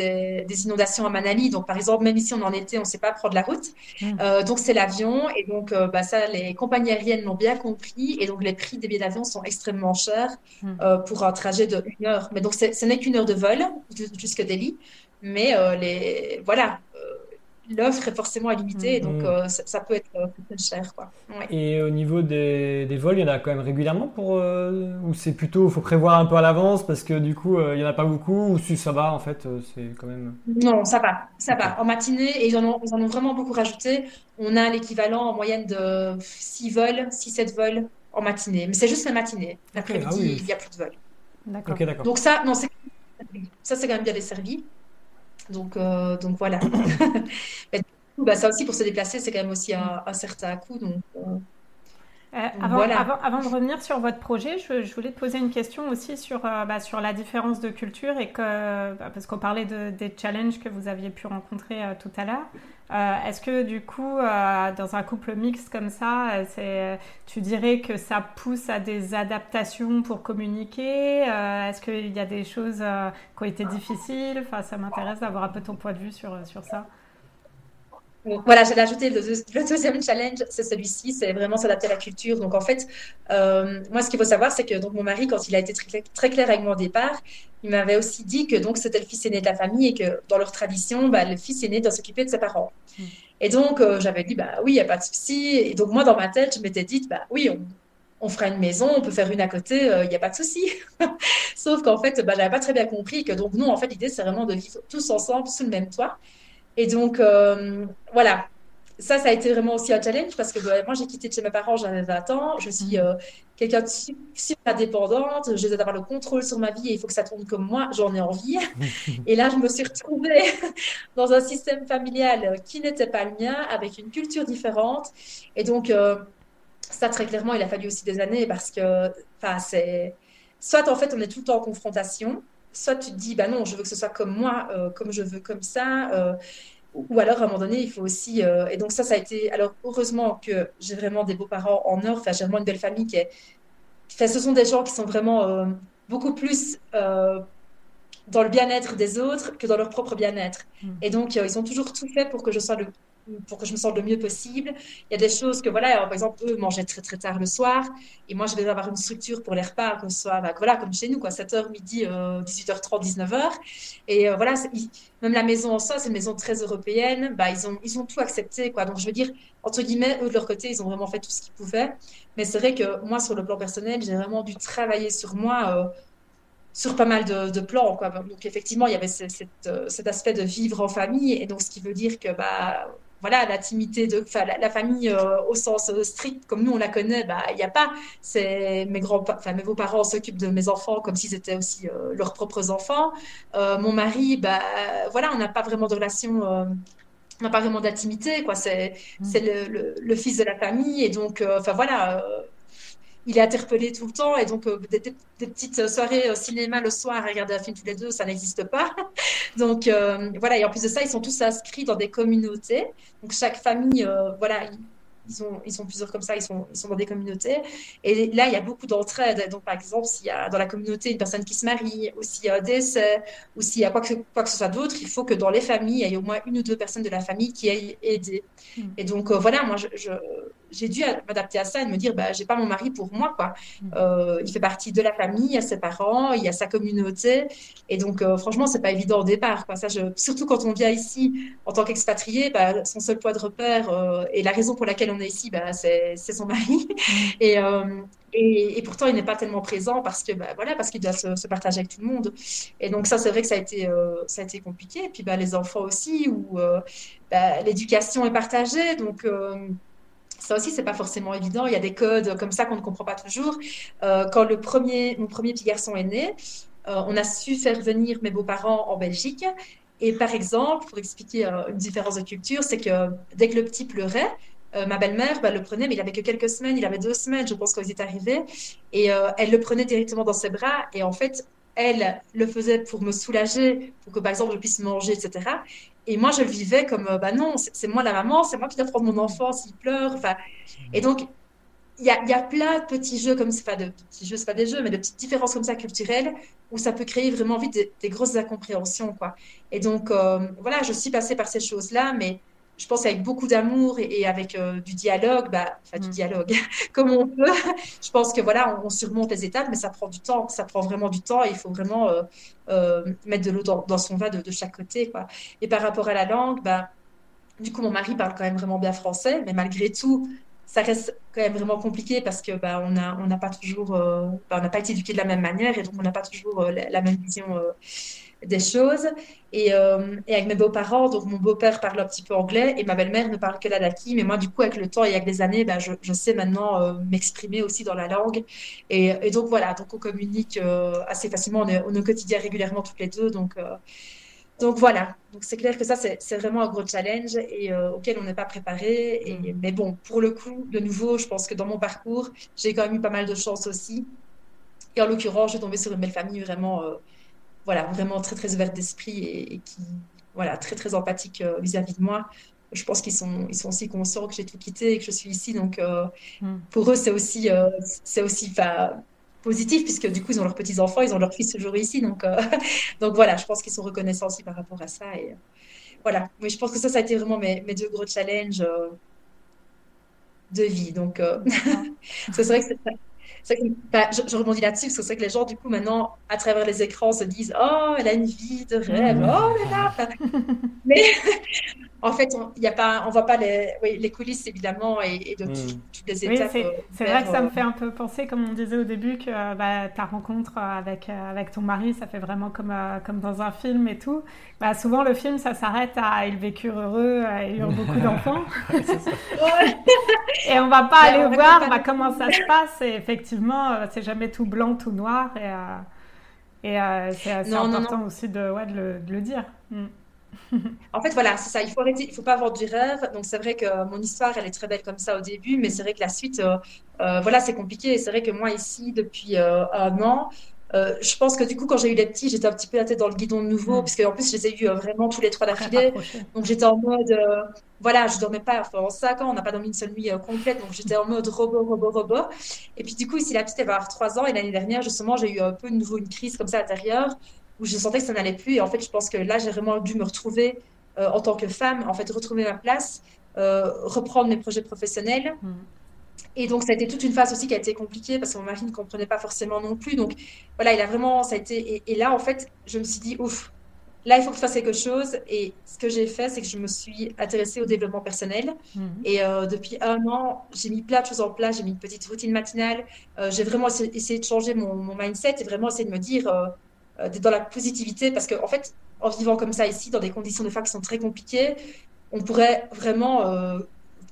des, inondations à Manali, donc par exemple, même ici on en été, on ne sait pas prendre la route, hmm. euh, donc c'est l'avion, et donc bah, ça, les compagnies aériennes l'ont bien compris, et donc les prix des billets d'avion sont extrêmement chers hmm. pour un trajet de une heure, mais donc ce n'est qu'une heure de vol jusque Delhi, mais les voilà, l'offre est forcément limitée, donc mm. euh, ça, peut être euh, plus cher. Quoi. Et au niveau des, des, vols, il y en a quand même régulièrement pour euh, ou c'est plutôt faut prévoir un peu à l'avance parce que du coup il y en a pas beaucoup ou si ça va en fait c'est quand même. Non, ça va, ça va. En matinée et ils en ont, ils en ont vraiment beaucoup rajouté. On a l'équivalent en moyenne de 6 vols, 6-7 vols en matinée, mais c'est juste la matinée. L'après-midi, ah il n'y a plus de vols. D'accord. donc ça, non, ça c'est quand même bien desservi. Donc, euh, donc voilà. bah, ça aussi, pour se déplacer, c'est quand même aussi un, certain coût. Donc, euh, euh, avant, avant, avant, de revenir sur votre projet, je, voulais te poser une question aussi sur, bah, sur la différence de culture et que, bah, parce qu'on parlait de, des challenges que vous aviez pu rencontrer tout à l'heure. Est-ce que du coup, dans un couple mixte comme ça, tu dirais que ça pousse à des adaptations pour communiquer Est-ce qu'il y a des choses qui ont été difficiles? Enfin, Ça m'intéresse d'avoir un peu ton point de vue sur, sur ça. Voilà, j'allais ajouter le, le, deuxième challenge, c'est celui-ci, c'est vraiment s'adapter à la culture. Donc en fait, euh, moi ce qu'il faut savoir, c'est que donc mon mari, quand il a été très, très clair avec au départ, il m'avait aussi dit que donc c'était le fils aîné de la famille et que dans leur tradition, bah, le fils aîné doit s'occuper de ses parents. Hmm. Et donc euh, j'avais dit bah oui, il y a pas de souci. Et donc moi dans ma tête, je m'étais dit bah oui, on, on fera une maison, on peut faire une à côté, il euh, n'y a pas de souci. Sauf qu'en fait, bah, j'avais pas très bien compris que donc nous, en fait, l'idée c'est vraiment de vivre tous ensemble sous le même toit. Et donc, euh, voilà, ça, ça a été vraiment aussi un challenge parce que bah, moi, j'ai quitté de chez mes parents, j'avais 20 ans. Je suis euh, quelqu'un de super indépendante. Je dois avoir le contrôle sur ma vie et il faut que ça tourne comme moi. J'en ai envie. et là, je me suis retrouvée dans un système familial qui n'était pas le mien, avec une culture différente. Et donc, euh, ça, très clairement, il a fallu aussi des années parce que, enfin, c'est. Soit en fait, on est tout le temps en confrontation, soit tu te dis, bah non, je veux que ce soit comme moi, euh, comme je veux, comme ça. Euh, ou alors, à un moment donné, il faut aussi. Euh, et donc, ça, ça a été. Alors, heureusement que j'ai vraiment des beaux-parents en or. Enfin, j'ai vraiment une belle famille qui est. Enfin, ce sont des gens qui sont vraiment beaucoup plus dans le bien-être des autres que dans leur propre bien-être. Mm. Et donc, ils ont toujours tout fait pour que je sois le pour que je me sente le mieux possible. Il y a des choses que, voilà, par exemple, eux mangeaient très très tard le soir, et moi je vais avoir une structure pour les repas, bah, voilà, comme chez nous, quoi, 7h, midi, 18h30, 19h. Et euh, voilà, même la maison en soi, c'est une maison très européenne, bah, ils, ont, ils ont tout accepté, quoi. Donc je veux dire, entre guillemets, eux de leur côté, ils ont vraiment fait tout ce qu'ils pouvaient. Mais c'est vrai que moi, sur le plan personnel, j'ai vraiment dû travailler sur moi. Euh, sur pas mal de, plans. Quoi. Donc effectivement, il y avait euh, cet, aspect de vivre en famille, et donc ce qui veut dire que bah, voilà, l'intimité de la, la, famille euh, au sens euh, strict, comme nous on la connaît, bah, il n'y a pas. C'est mes grands, enfin, mes beaux-parents s'occupent de mes enfants comme s'ils étaient aussi euh, leurs propres enfants. mon mari, bah, voilà, on n'a pas vraiment de relation on n'a pas vraiment d'intimité, quoi. C'est, mmh. c'est le, le, fils de la famille, et donc, enfin voilà, il est interpellé tout le temps et donc euh, des, petites soirées au cinéma le soir à regarder un film tous les deux, ça n'existe pas. donc euh, voilà, et en plus de ça, ils sont tous inscrits dans des communautés. Donc chaque famille, euh, voilà, ils sont, ils sont plusieurs comme ça, ils sont, ils sont dans des communautés. Et là, il y a beaucoup d'entraide. Donc, par exemple, s'il y a dans la communauté une personne qui se marie, ou s'il y a un décès, ou s'il y a quoi que, quoi que ce soit d'autre, il faut que dans les familles, il y ait au moins une ou deux personnes de la famille qui aient aidé. Hmm. Et donc, voilà, moi, je, j'ai dû m'adapter à ça et me dire, bah, j'ai pas mon mari pour moi, quoi. Mm. Euh, il fait partie de la famille, il y a ses parents, il y a sa communauté. Et donc, euh, franchement, c'est pas évident au départ, quoi. Ça, je... Surtout quand on vient ici en tant qu'expatrié, bah, son seul poids de repère euh, et la raison pour laquelle on est ici, bah, c'est son mari. Mm. et, et, et, pourtant, il n'est pas tellement présent parce que, bah, voilà, parce qu'il doit se, partager avec tout le monde. Et donc, ça, c'est vrai que ça a été, ça a été compliqué. Et puis, bah, les enfants aussi, où bah, l'éducation est partagée. Donc, ça aussi, c'est pas forcément évident. Il y a des codes comme ça qu'on ne comprend pas toujours. Euh, quand le premier, mon premier petit garçon est né, euh, on a su faire venir mes beaux-parents en Belgique. Et par exemple, pour expliquer euh, une différence de culture, c'est que dès que le petit pleurait, ma belle-mère bah, le prenait, mais il avait que quelques semaines, il avait deux semaines, je pense, quand il est arrivé. Et elle le prenait directement dans ses bras. Et en fait, elle le faisait pour me soulager, pour que par exemple je puisse manger, etc. Et moi, je vivais comme, euh, bah non, c'est moi la maman, c'est moi qui dois prendre mon enfant s'il pleure. Enfin, et donc, il y a, y a, plein de petits jeux comme pas de petits jeux, c'est pas des jeux, mais de petites différences comme ça culturelles où ça peut créer vraiment vite des, grosses incompréhensions, quoi. Et donc, euh, voilà, je suis passée par ces choses-là, mais je pense avec beaucoup d'amour et, avec euh, du dialogue, bah, enfin du mm. dialogue, comme on peut. je pense que voilà, on, surmonte les étapes, mais ça prend du temps. Ça prend vraiment du temps. Et il faut vraiment euh, euh, mettre de l'eau dans, son vin de, chaque côté, quoi. Et par rapport à la langue, bah, du coup, mon mari parle quand même vraiment bien français, mais malgré tout, ça reste quand même vraiment compliqué parce que bah, on n'a on pas toujours, bah, on n'a pas été éduqué de la même manière et donc on n'a pas toujours la, même vision des choses. Et, euh, et avec mes beaux-parents, donc mon beau-père parle un petit peu anglais et ma belle-mère ne parle que l'adaki. Mais moi, du coup, avec le temps et avec des années, ben, je, je, sais maintenant euh, m'exprimer aussi dans la langue. Et, et, donc voilà, donc on communique euh, assez facilement. On est, on est, au quotidien régulièrement toutes les deux. Donc, donc voilà, donc c'est clair que ça, c'est vraiment un gros challenge et auquel on n'est pas préparé. Et, mm. mais bon, pour le coup, de nouveau, je pense que dans mon parcours, j'ai quand même eu pas mal de chance aussi. Et en l'occurrence, je suis tombée sur une belle famille vraiment voilà, vraiment très, très ouverte d'esprit et, qui, voilà, très, très empathique euh, vis-à-vis de moi. Je pense qu'ils sont, ils sont aussi conscients que j'ai tout quitté et que je suis ici. Donc, euh, hmm. pour eux, c'est aussi, euh, c'est aussi positif puisque du coup, ils ont leurs petits-enfants, ils ont leur fils toujours ici. Donc, donc voilà, je pense qu'ils sont reconnaissants aussi par rapport à ça. Et voilà, mais je pense que ça, ça a été vraiment mes, mes deux gros challenges de vie. Donc, c'est vrai que bah, je, rebondis là-dessus parce que c'est que les gens, du coup, maintenant, à travers les écrans, se disent Oh, elle a une vie de rêve. Mmh. Oh là là. Mais en fait, on ne pas, on voit pas les, oui, les coulisses évidemment et, de hmm. toutes les étapes. Oui, c'est vrai que ça me euh, fait un peu penser, comme on disait au début, que euh, bah, ta rencontre avec, euh, avec ton mari, ça fait vraiment comme, comme dans un film et tout. Bah, souvent, le film, ça s'arrête à ils vécurent heureux, ils eurent beaucoup d'enfants. et on va pas aller voir bah, comment ça se passe. Et effectivement, c'est jamais tout blanc, tout noir. Et, et c'est important aussi de, ouais, de, le, de, le, dire. Hmm en fait, voilà, c'est ça. Il faut arrêter, il faut pas avoir du rêve. Donc, c'est vrai que mon histoire, elle est très belle comme ça au début, mais c'est vrai que la suite, euh, euh, voilà, c'est compliqué. C'est vrai que moi, ici, depuis euh, un an, je pense que du coup, quand j'ai eu les petits, j'étais un petit peu la tête dans le guidon de nouveau, mm. parce qu'en plus, je les ai eus vraiment tous les trois d'affilée. Donc, j'étais en mode, voilà, je dormais pas, enfin, en cinq ans, on n'a pas dormi une seule nuit complète, donc j'étais en mode robot, robot, robot. Et puis, du coup, ici, la petite, elle va avoir trois ans, et l'année dernière, justement, j'ai eu un peu de nouveau une crise comme ça à l'intérieur où je sentais que ça n'allait plus. Et en fait, je pense que là, j'ai vraiment dû me retrouver euh, en tant que femme, en fait, retrouver ma place, euh, reprendre mes projets professionnels. Mm. Et donc, ça a été toute une phase aussi qui a été compliquée parce que mon mari ne comprenait pas forcément non plus. Donc, voilà, il a vraiment, ça a été. Et, là, en fait, je me suis dit, ouf, là, il faut que je fasse quelque chose. Et ce que j'ai fait, c'est que je me suis intéressée au développement personnel. Mm. Et euh, depuis un an, j'ai mis plein de choses en place. J'ai mis une petite routine matinale. j'ai vraiment essayé de changer mon, mon, mindset et vraiment essayé de me dire euh, dans la positivité, parce qu'en en fait, en vivant comme ça ici, dans des conditions de fac qui sont très compliquées, on pourrait vraiment euh,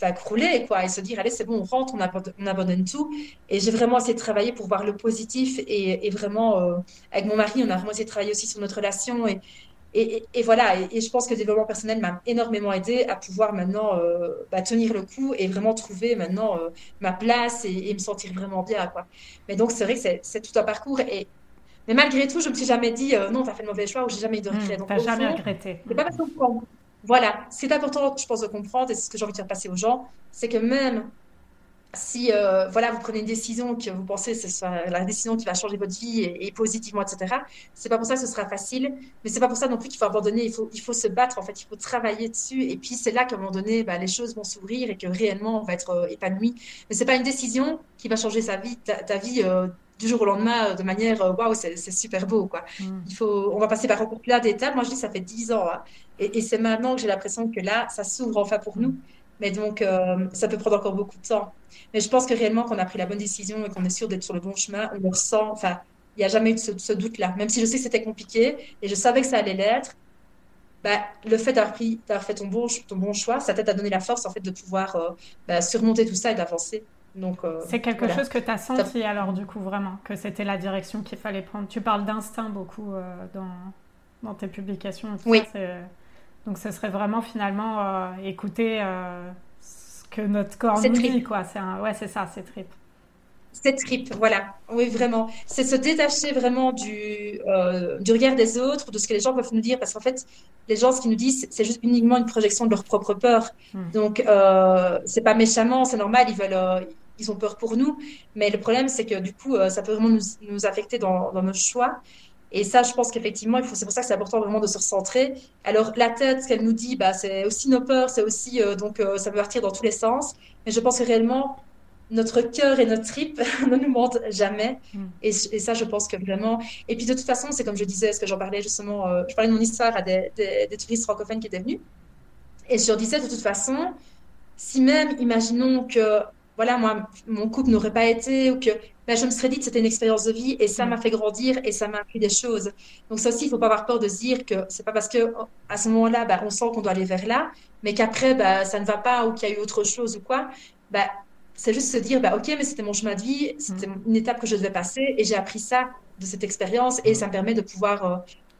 bah, crouler quoi, et se dire, allez, c'est bon, on rentre, on abandonne, on abandonne tout. Et j'ai vraiment essayé de travailler pour voir le positif. Et, vraiment, euh, avec mon mari, on a vraiment essayé de travailler aussi sur notre relation. Et, et, voilà, et, je pense que le développement personnel m'a énormément aidé à pouvoir maintenant euh, bah, tenir le coup et vraiment trouver maintenant euh, ma place et, me sentir vraiment bien. Quoi. Mais donc, c'est vrai que c'est tout un parcours. Et, mais malgré tout, je me suis jamais dit euh, non, tu as fait le mauvais choix ou j'ai jamais eu de regret. Mmh, tu jamais regretté. C'est pas parce qu'on Voilà, c'est important, je pense, de comprendre, et c'est ce que j'ai envie de faire passer aux gens, c'est que même si euh, voilà, vous prenez une décision que vous pensez que ce la décision qui va changer votre vie et, positivement, etc., c'est pas pour ça que ce sera facile, mais c'est pas pour ça non plus qu'il faut abandonner. Il faut, il faut se battre, en fait, il faut travailler dessus. Et puis c'est là qu'à un moment donné, bah, les choses vont s'ouvrir et que réellement on va être euh, épanoui. Mais c'est pas une décision qui va changer sa vie, ta, vie. Euh, du jour au lendemain de manière waouh c'est super beau quoi mm. il faut on va passer par encore plein d'étapes moi je dis ça fait dix ans hein. et, et c'est maintenant que j'ai l'impression que là ça s'ouvre enfin pour nous mais donc, euh, ça peut prendre encore beaucoup de temps. Mais je pense que réellement, qu'on a pris la bonne décision et qu'on est sûr d'être sur le bon chemin, on le ressent. Enfin, il n'y a jamais eu ce, ce doute-là. Même si je sais que c'était compliqué et je savais que ça allait l'être, bah, le fait d'avoir pris, d'avoir fait ton bon, ton bon choix, ça t'aide à donner la force en fait de pouvoir euh, bah, surmonter tout ça et d'avancer. Donc, euh, c'est quelque chose que tu as senti alors du coup vraiment que c'était la direction qu'il fallait prendre. Tu parles d'instinct beaucoup dans, dans tes publications. oui. Donc ce serait vraiment finalement euh, écouter euh, ce que notre corps nous dit, quoi. C'est ouais, c'est ça, c'est trip. C'est trip, voilà. Oui, vraiment. C'est se détacher vraiment du, euh, du regard des autres, de ce que les gens peuvent nous dire, parce qu'en fait, les gens, ce qu'ils nous disent, c'est juste uniquement une projection de leur propre peur. Hmm. Donc, c'est pas méchamment, c'est normal, ils veulent, ils ont peur pour nous, mais le problème, c'est que du coup, ça peut vraiment nous, nous affecter dans, dans nos choix. Et ça, je pense qu'effectivement, il faut, c'est pour ça que c'est important vraiment de se recentrer. Alors, la tête, ce qu'elle nous dit, bah, c'est aussi nos peurs, c'est aussi, euh, donc, euh, ça peut partir dans tous les sens. Mais je pense que réellement, notre cœur et notre trip ne nous mentent jamais. Mm. Et, ça, je pense que vraiment. Et puis, de toute façon, c'est comme je disais, ce que j'en parlais justement, euh, je parlais de mon histoire à des, des, touristes francophones qui étaient venus. Et je leur disais, de toute façon, si même, imaginons que voilà, moi, mon couple n'aurait pas été, ou que ben, je me serais dit que c'était une expérience de vie et ça m'a mm. fait grandir et ça m'a appris des choses. Donc ça aussi, il faut pas avoir peur de se dire que c'est pas parce que à ce moment-là, ben, on sent qu'on doit aller vers là, mais qu'après, ben, ça ne va pas ou qu'il y a eu autre chose ou quoi. Ben, c'est juste se dire, bah, ok, mais c'était mon chemin de vie, c'était mm. une étape que je devais passer et j'ai appris ça de cette expérience et ça me permet de pouvoir euh,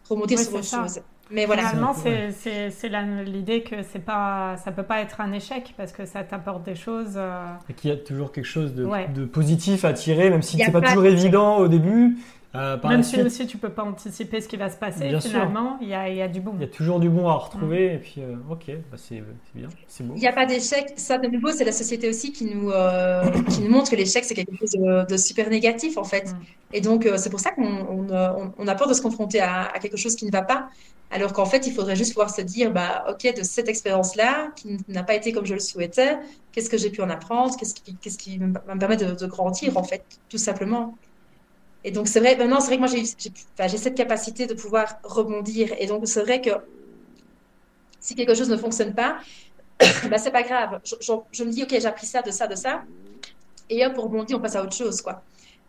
remonter sur autre chose. Mais voilà. Finalement, c'est l'idée que c'est pas, ça peut pas être un échec parce que ça t'apporte des choses. Euh, Et qu'il y a toujours quelque chose de, de, positif à tirer, même si c'est pas, pas toujours évident au début. Euh, Même si aussi tu peux pas anticiper ce qui va se passer, finalement, il y a, y a, du bon. Il y a toujours du bon à retrouver, et puis euh, ok, bah c'est bien, c'est beau. Il n'y a pas d'échec, ça de nouveau, c'est la société aussi qui nous, euh, qui nous montre que l'échec c'est quelque chose de, super négatif en fait. Mm. Et donc c'est pour ça qu'on on, on, a peur de se confronter à, à, quelque chose qui ne va pas, alors qu'en fait il faudrait juste pouvoir se dire, bah ok, de cette expérience-là, qui n'a pas été comme je le souhaitais, qu'est-ce que j'ai pu en apprendre, qu'est-ce qui, qu'est-ce qui me permet de, de grandir en fait, tout simplement. Et donc, c'est vrai, maintenant, c'est vrai que moi, j'ai cette capacité de pouvoir rebondir. Et donc, c'est vrai que si quelque chose ne fonctionne pas, bah, c'est pas grave. Je, je, me dis, OK, j'ai appris ça, de ça, de ça. Et hop, pour rebondir, on passe à autre chose, quoi.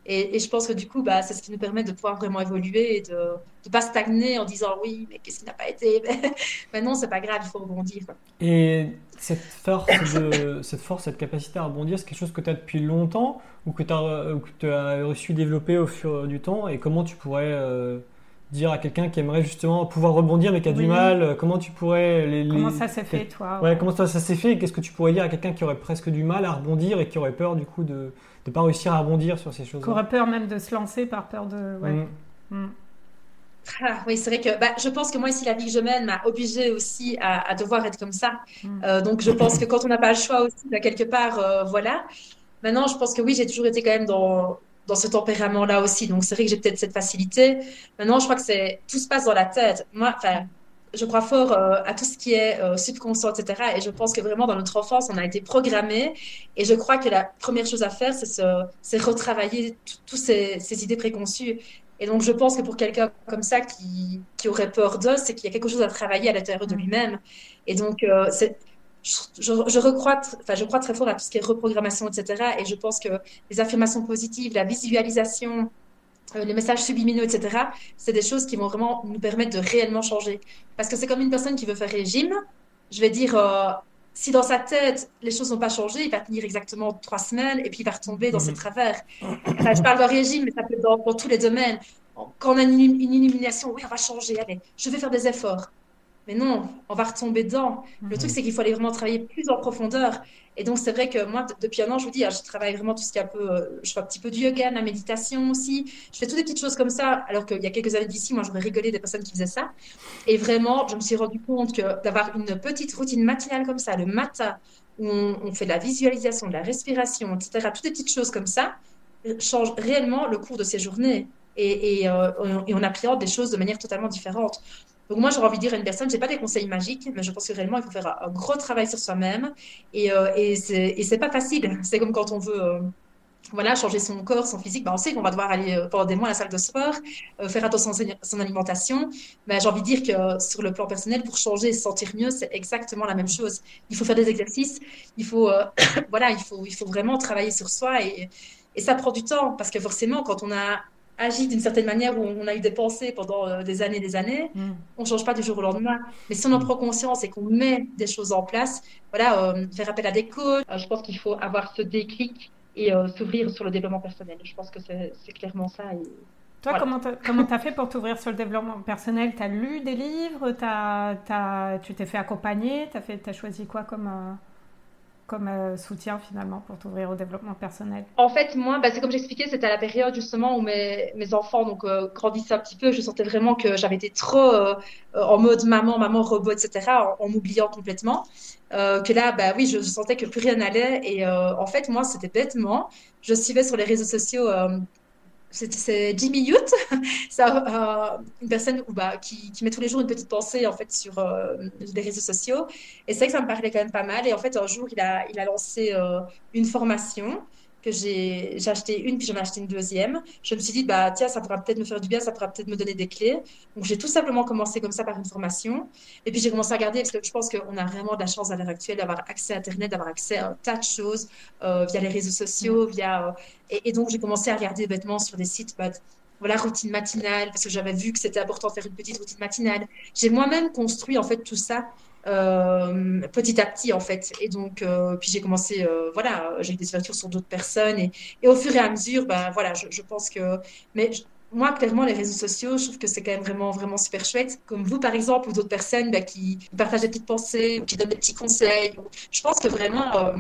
Et, je pense que du coup, bah, c'est ce qui nous permet de pouvoir vraiment évoluer et de ne pas stagner en disant oui, mais qu'est-ce qui n'a pas été? Mais non, c'est pas grave, il faut rebondir. Et cette force, cette force, cette capacité à rebondir, c'est quelque chose que tu as depuis longtemps ou que tu as, as reçu développer au fur du temps? Et comment tu pourrais euh, dire à quelqu'un qui aimerait justement pouvoir rebondir mais qui a du mal euh, Comment tu pourrais. Les, comment ça s'est fait, toi Ouais, comment ça, ça s'est fait? Qu'est-ce que tu pourrais dire à quelqu'un qui aurait presque du mal à rebondir et qui aurait peur du coup de de pas réussir à rebondir sur ces choses. Qui aurait peur même de se lancer par peur de. Ouais. Mm. Mm. Ah, oui, c'est vrai que bah, je pense que moi ici, la vie que je mène m'a obligée aussi à, devoir être comme ça. Mm. Euh, donc je pense que quand on n'a pas le choix aussi, bah, quelque part, euh, voilà. Maintenant, je pense que oui, j'ai toujours été quand même dans, dans ce tempérament-là aussi. Donc c'est vrai que j'ai peut-être cette facilité. Maintenant, je crois que c'est tout se passe dans la tête. Moi, enfin, je crois fort euh, à tout ce qui est euh, subconscient, etc. Et je pense que vraiment dans notre enfance, on a été programmé. Et je crois que la première chose à faire, c'est retravailler toutes ces, ces, idées préconçues. Et donc, je pense que pour quelqu'un comme ça qui, qui aurait peur d'eux, c'est qu'il y a quelque chose à travailler à l'intérieur de lui-même. Et donc, euh, je, je, je, recrois, enfin, je crois très fort à tout ce qui est reprogrammation, etc. Et je pense que les affirmations positives, la visualisation, les messages subliminaux, etc., c'est des choses qui vont vraiment nous permettre de réellement changer. Parce que c'est comme une personne qui veut faire régime. je vais dire, si dans sa tête, les choses n'ont pas changé, il va tenir exactement trois semaines et puis il va retomber dans ses mhm. travers. je parle de régime, mais ça peut être dans, tous les domaines. Quand on a une, une, illumination, oui, on va changer, allez, je vais faire des efforts. Mais non, on va retomber dedans. Le truc, mhm. c'est qu'il faut aller vraiment travailler plus en profondeur. Et donc, c'est vrai que moi, depuis un an, je vous dis, hein, je travaille vraiment tout ce qui est un peu. Euh, je fais un petit peu du yoga, de la méditation aussi. Je fais toutes des petites choses comme ça. Alors qu'il y a quelques années d'ici, moi, j'aurais rigolé des personnes qui faisaient ça. Et vraiment, je me suis rendu compte que d'avoir une petite routine matinale comme ça, le matin, où on, fait de la visualisation, de la respiration, etc., toutes des petites choses comme ça, euh, change réellement le cours de ces journées. Et, et, euh, et on appréhende des choses de manière totalement différente. Donc moi, j'aurais envie de dire à une personne, je n'ai pas des conseils magiques, mais je pense que réellement, il faut faire un gros travail sur soi-même. Et, euh, et c'est pas facile. C'est comme quand on veut... Euh, voilà, changer son corps, son physique, ben on sait qu'on va devoir aller euh, pendant des mois à la salle de sport, euh, faire attention à son alimentation. Mais j'ai envie de dire que sur le plan personnel, pour changer et se sentir mieux, c'est exactement la même chose. Il faut faire des exercices, il faut, voilà, il faut, il faut vraiment travailler sur soi et, et ça prend du temps parce que forcément, quand on a agit d'une certaine manière où on a eu des pensées pendant euh, des années et des années, mm. on ne change pas du jour au lendemain. Mais si on en prend conscience et qu'on met des choses en place, voilà, euh, faire appel à des coachs, euh, je pense qu'il faut avoir ce déclic et s'ouvrir sur le développement personnel. Je pense que c'est clairement ça. Toi, comment tu as fait pour t'ouvrir sur le développement personnel? Tu as lu des livres? As, Tu t'es fait accompagner? Tu as, as, choisi quoi comme euh, soutien finalement pour t'ouvrir au développement personnel En fait, moi, bah, c'est comme j'expliquais, c'était à la période justement où mes, enfants donc euh, grandissaient un petit peu. Je sentais vraiment que j'avais été trop euh, en mode maman, maman robot, etc., en, m'oubliant complètement. que là, bah oui, je, sentais que plus rien n'allait. Et en fait, moi, c'était bêtement. Je suivais sur les réseaux sociaux c'est Jimmy Youth, c'est euh, une personne bah, qui, met tous les jours une petite pensée en fait sur euh, les réseaux sociaux. Et c'est vrai que ça me parlait quand même pas mal. Et en fait, un jour, il a, il a lancé euh, une formation que j'ai acheté une, puis j'en ai acheté une deuxième. Je me suis dit, bah, tiens, ça pourra peut-être me faire du bien, ça pourra peut-être me donner des clés. Donc, j'ai tout simplement commencé comme ça par une formation. Et puis, j'ai commencé à regarder, parce que je pense qu'on a vraiment de la chance à l'heure actuelle d'avoir accès à Internet, d'avoir accès à un tas de choses euh, via les réseaux sociaux, via... Euh, et, donc, j'ai commencé à regarder bêtement sur des sites, bah, voilà, routine matinale, parce que j'avais vu que c'était important de faire une petite routine matinale. J'ai moi-même construit, en fait, tout ça euh, petit à petit en fait. Et donc, euh, puis j'ai commencé, euh, voilà, j'ai eu des ouvertures sur d'autres personnes et, et, au fur et à mesure, ben voilà, je, pense que, mais moi clairement les réseaux sociaux, je trouve que c'est quand même vraiment vraiment super chouette. Comme vous par exemple ou d'autres personnes ben, qui partagent des petites pensées qui donnent des petits conseils. Je pense que vraiment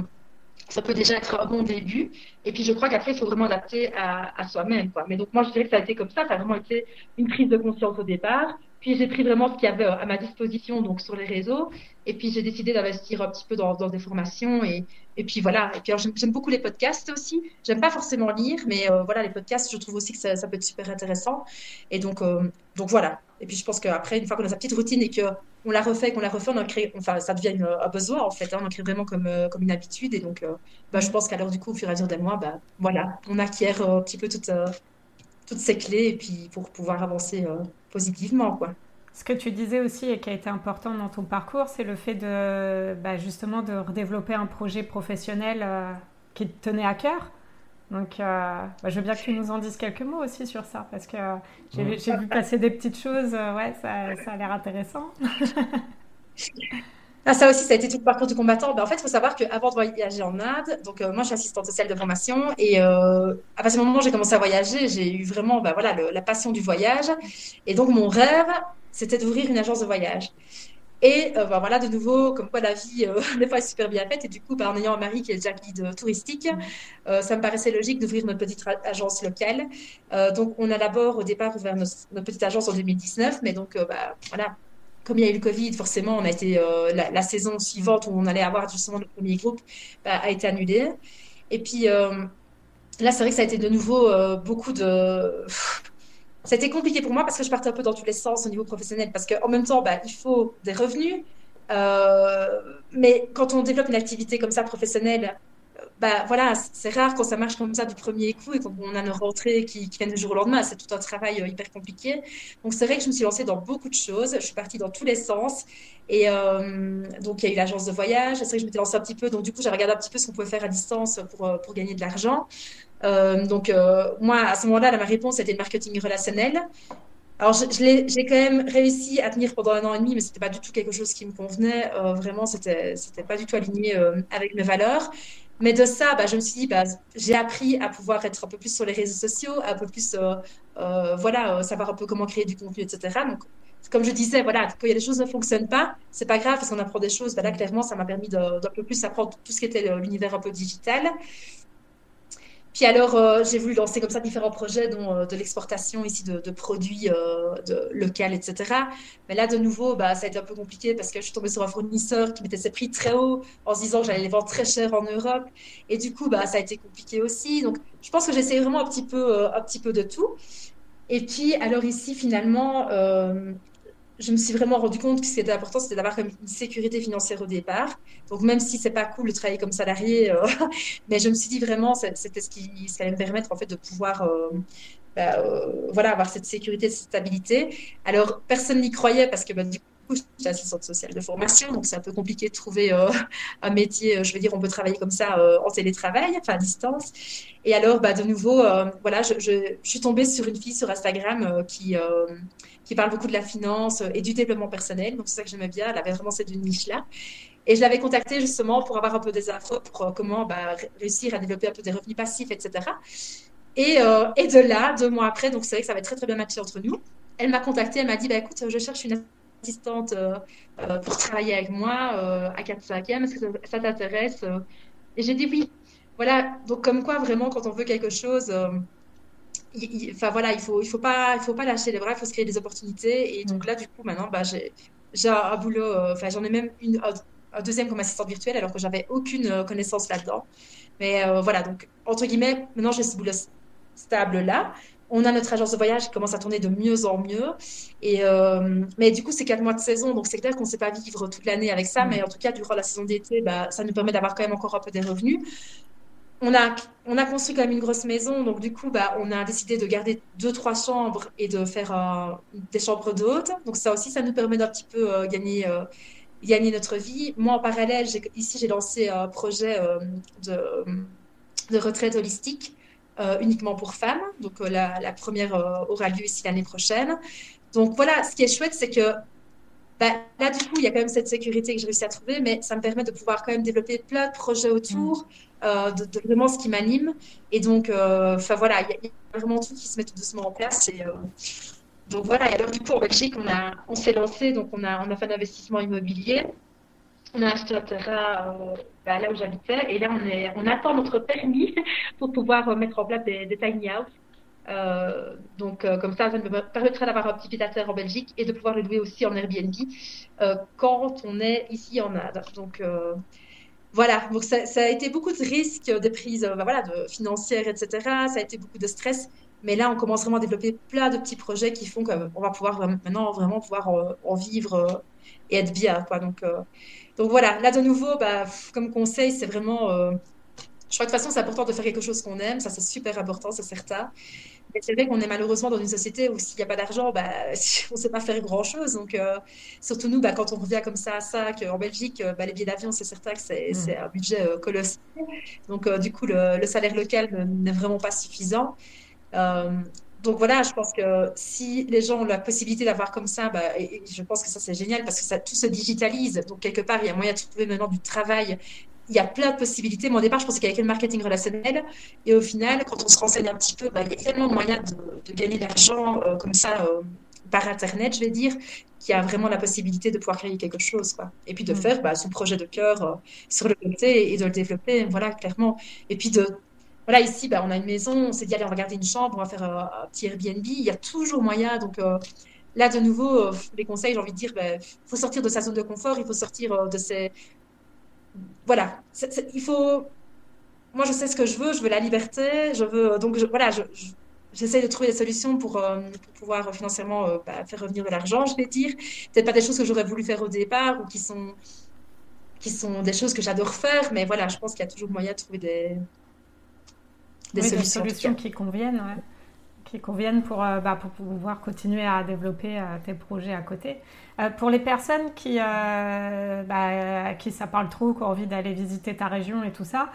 ça peut déjà être un bon début. Et puis, je crois qu'après, il faut vraiment adapter à, à soi-même. Quoi. Mais donc, moi, je dirais que ça a été comme ça. Ça a vraiment été une prise de conscience au départ. Puis j'ai pris vraiment ce qu'il y avait euh, à ma disposition donc sur les réseaux. Et puis j'ai décidé d'investir un petit peu dans, des formations. Et, et puis voilà. Et puis j'aime beaucoup les podcasts aussi. J'aime pas forcément lire, mais euh, voilà, les podcasts, je trouve aussi que ça, peut être super intéressant. Et donc, euh, donc voilà. Et puis je pense qu'après, une fois qu'on a sa petite routine et qu'on la refait, qu'on la refait, on en crée, enfin, ça devient un besoin en fait. Hein. on en crée vraiment comme, comme une habitude. Et donc, bah, je pense qu'alors du coup, au fur et à mesure des mois, bah, voilà, on acquiert un petit peu toutes, toutes ces clés et puis pour pouvoir avancer positivement, quoi. Ce que tu disais aussi et qui a été important dans ton parcours, c'est le fait de bah, justement de redévelopper un projet professionnel euh, qui te tenait à cœur. Donc, euh, bah, je veux bien que tu nous en dises quelques mots aussi sur ça, parce que j'ai vu passer des petites choses. Euh, ouais, ça, ça, a l'air intéressant. Ah, ça aussi, ça a été tout le parcours du combattant. Ben, en fait, il faut savoir qu'avant de voyager en Inde, donc moi, je suis assistante sociale de formation, et à partir du moment où j'ai commencé à voyager, j'ai eu vraiment ben, voilà, la passion du voyage. Et donc, mon rêve, c'était d'ouvrir une agence de voyage. Et euh, bah, voilà, de nouveau, comme quoi la vie, euh, des fois, est super bien faite. Et du coup, bah, en ayant un mari qui est déjà guide touristique, euh, ça me paraissait logique d'ouvrir notre petite agence locale. donc, on a d'abord, au départ, ouvert notre, petite agence en 2019. Mais donc, bah, voilà, comme il y a eu le Covid, forcément, on a été, la, saison suivante où on allait avoir justement notre premier groupe bah, a été annulée. Et puis, là, c'est vrai que ça a été de nouveau beaucoup de c'était compliqué pour moi parce que je partais un peu dans tous les sens au niveau professionnel. Parce qu'en même temps, bah, il faut des revenus. Euh, mais quand on développe une activité comme ça professionnelle, bah voilà, c'est rare quand ça marche comme ça du premier coup et quand on a nos rentrées qui, viennent du jour au lendemain. C'est tout un travail euh, hyper compliqué. Donc c'est vrai que je me suis lancée dans beaucoup de choses. Je suis partie dans tous les sens. Et euh, donc il y a eu l'agence de voyage. C'est vrai que je m'étais lancée un petit peu. Donc du coup, j'ai regardé un petit peu ce qu'on pouvait faire à distance pour, pour gagner de l'argent. Euh, donc, euh, moi, à ce moment-là, ma réponse était le marketing relationnel. Alors, j'ai quand même réussi à tenir pendant un an et demi, mais c'était pas du tout quelque chose qui me convenait. Euh, vraiment, c'était c'était pas du tout aligné euh, avec mes valeurs. Mais de ça, bah, je me suis dit, bah, j'ai appris à pouvoir être un peu plus sur les réseaux sociaux, un peu plus, euh, voilà, savoir un peu comment créer du contenu, etc. Donc, comme je disais, voilà, quand il y a des choses ne fonctionnent pas, c'est pas grave parce qu'on apprend des choses. Bah, là, clairement, ça m'a permis d'un peu plus apprendre tout ce qui était l'univers un peu digital. Puis alors, euh, j'ai voulu lancer comme ça différents projets, dont euh, de l'exportation ici de, produits euh, locaux, etc. Mais là, de nouveau, bah, ça a été un peu compliqué parce que je suis tombée sur un fournisseur qui mettait ses prix très haut en se disant que j'allais les vendre très cher en Europe. Et du coup, bah, ça a été compliqué aussi. Donc, je pense que j'essaie vraiment un petit peu, un petit peu de tout. Et puis, alors ici, finalement, je me suis vraiment rendu compte que ce qui était important, c'était d'avoir une sécurité financière au départ. Donc, même si c'est pas cool de travailler comme salarié, euh, mais je me suis dit vraiment, c'était ce qui, allait me permettre en fait de pouvoir, euh, bah, euh, voilà, avoir cette sécurité, cette stabilité. Alors, personne n'y croyait parce que bah, du coup, je suis assistante sociale de formation, donc c'est un peu compliqué de trouver un métier. Je veux dire, on peut travailler comme ça en télétravail, enfin à distance. Et alors, bah, de nouveau, voilà, je, je, suis tombée sur une fille sur Instagram qui qui parle beaucoup de la finance euh, et du développement personnel. Donc, c'est ça que j'aimais bien. Elle avait vraiment cette niche-là. Et je l'avais contactée justement pour avoir un peu des infos pour euh, comment bah, réussir à développer un peu des revenus passifs, etc. Et, euh, et, de là, deux mois après, donc c'est vrai que ça avait très très bien matché entre nous. Elle m'a contactée, elle m'a dit bah, écoute, je cherche une assistante pour travailler avec moi à 4 5 est-ce que ça, t'intéresse? Et j'ai dit oui. Voilà, donc comme quoi vraiment quand on veut quelque chose, enfin voilà, il faut, il faut pas, il faut pas lâcher les bras, il faut se créer des opportunités. Et donc là, du coup, maintenant, bah, j'ai, un boulot, euh, enfin, j'en ai même une, un, deuxième comme assistante virtuelle, alors que j'avais aucune euh, connaissance là-dedans. Mais euh, voilà, donc, entre guillemets, maintenant, j'ai ce boulot stable là. On a notre agence de voyage qui commence à tourner de mieux en mieux. Et, mais du coup, c'est quatre mois de saison, donc c'est clair qu'on ne sait pas vivre toute l'année avec ça. Mais en tout cas, durant la saison d'été, bah, ça nous permet d'avoir quand même encore un peu des revenus on a, on a construit quand même une grosse maison, donc du coup, bah, on a décidé de garder deux, trois chambres et de faire euh, des chambres d'hôtes. Donc ça aussi, ça nous permet d'un petit peu euh, gagner, euh, gagner notre vie. Moi, en parallèle, ici, j'ai lancé un projet de, de, retraite holistique uniquement pour femmes. Donc la, la, première aura lieu ici l'année prochaine. Donc voilà, ce qui est chouette, c'est que bah, là, du coup, il y a quand même cette sécurité que j'ai réussi à trouver, mais ça me permet de pouvoir quand même développer plein de projets autour, mm. euh, de, vraiment ce qui m'anime. Et donc, euh, enfin voilà, il y, a vraiment tout qui se met tout doucement en place. Et, euh, donc voilà, et alors du coup, en Belgique, on, a, on s'est lancé, donc on a, on a fait un investissement immobilier. On a acheté un terrain bah, là où j'habitais, et là, on, est, on attend notre permis pour pouvoir mettre en place des, des tiny houses. Euh, donc, euh, comme ça, ça me permettrait d'avoir un petit pied à terre en Belgique et de pouvoir le louer aussi en Airbnb euh, quand on est ici en Inde. Donc, voilà. Donc, ça, a été beaucoup de risques, de prises bah, voilà, de financières, etc. Ça a été beaucoup de stress. Mais là, on commence vraiment à développer plein de petits projets qui font qu'on va pouvoir maintenant vraiment pouvoir en, vivre et être bien. Quoi. Donc, donc voilà. Là, de nouveau, bah, comme conseil, c'est vraiment je crois que de toute façon, c'est important de faire quelque chose qu'on aime. Ça, c'est super important, c'est certain. C'est vrai qu'on est malheureusement dans une société où s'il n'y a pas d'argent, bah, on ne sait pas faire grand-chose. Donc, euh, surtout nous, bah, quand on revient comme ça à ça, qu'en Belgique, euh, bah, les billets d'avion, c'est certain que c'est mm. un budget euh, colossal. Donc, du coup, le, salaire local n'est vraiment pas suffisant. donc voilà, je pense que si les gens ont la possibilité d'avoir comme ça, bah, et, je pense que ça c'est génial parce que ça, tout se digitalise. Donc quelque part, il y a moyen de trouver maintenant du travail il y a plein de possibilités. Moi, au départ, je pensais qu'il y avait que le marketing relationnel. Et au final, quand on se renseigne un petit peu, bah, il y a tellement de moyens de, gagner de l'argent euh, comme ça euh, par Internet, je vais dire, qu'il y a vraiment la possibilité de pouvoir créer quelque chose. Quoi. Et puis de mm. faire bah, son projet de cœur euh, sur le côté et de le développer, voilà, clairement. Et puis de. Voilà, ici, bah, on a une maison, on s'est dit, allez, on va garder une chambre, on va faire un, petit Airbnb. Il y a toujours moyen. Donc. Là, de nouveau, les conseils, j'ai envie de dire, il faut sortir de sa zone de confort, il faut sortir de ses, voilà, il faut. Moi, je sais ce que je veux. Je veux la liberté. Je veux donc voilà. J'essaie de trouver des solutions pour, euh, pouvoir financièrement euh, bah, faire revenir de l'argent, je vais dire. Peut-être pas des choses que j'aurais voulu faire au départ ou qui sont, qui sont des choses que j'adore faire, mais voilà, je pense qu'il y a toujours moyen de trouver des, des solutions, qui conviennent. Qui conviennent pour, bah, pour pouvoir continuer à développer tes projets à côté. pour les personnes qui, bah, à qui ça parle trop, qui ont envie d'aller visiter ta région et tout ça,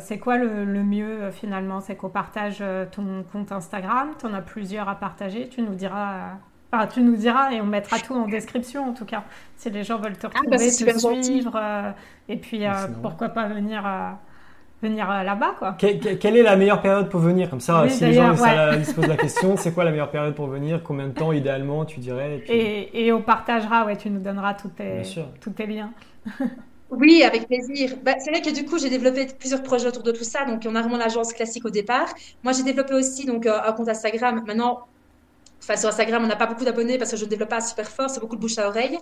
c'est quoi le, le mieux finalement? C'est qu'on partage ton compte Instagram, tu en as plusieurs à partager, tu nous diras tu nous diras et on mettra tout en description en tout cas. Si les gens veulent te ah, bah, retrouver, te suivre, euh, et puis euh, pourquoi pas venir, euh, venir là-bas quoi. quelle est la meilleure période pour venir? Comme ça, si les gens se posent la question, c'est quoi la meilleure période pour venir? Combien de temps idéalement tu dirais? Et, on partagera, ouais, tu nous donneras tous tes, tous tes liens. Oui, avec plaisir. Bah, c'est vrai que du coup, j'ai développé plusieurs projets autour de tout ça. Donc, on a vraiment l'agence classique au départ. Moi, j'ai développé aussi donc un compte Instagram. Maintenant, Enfin, sur Instagram, on n'a pas beaucoup d'abonnés parce que je ne développe pas super fort, c'est beaucoup de bouche à oreille.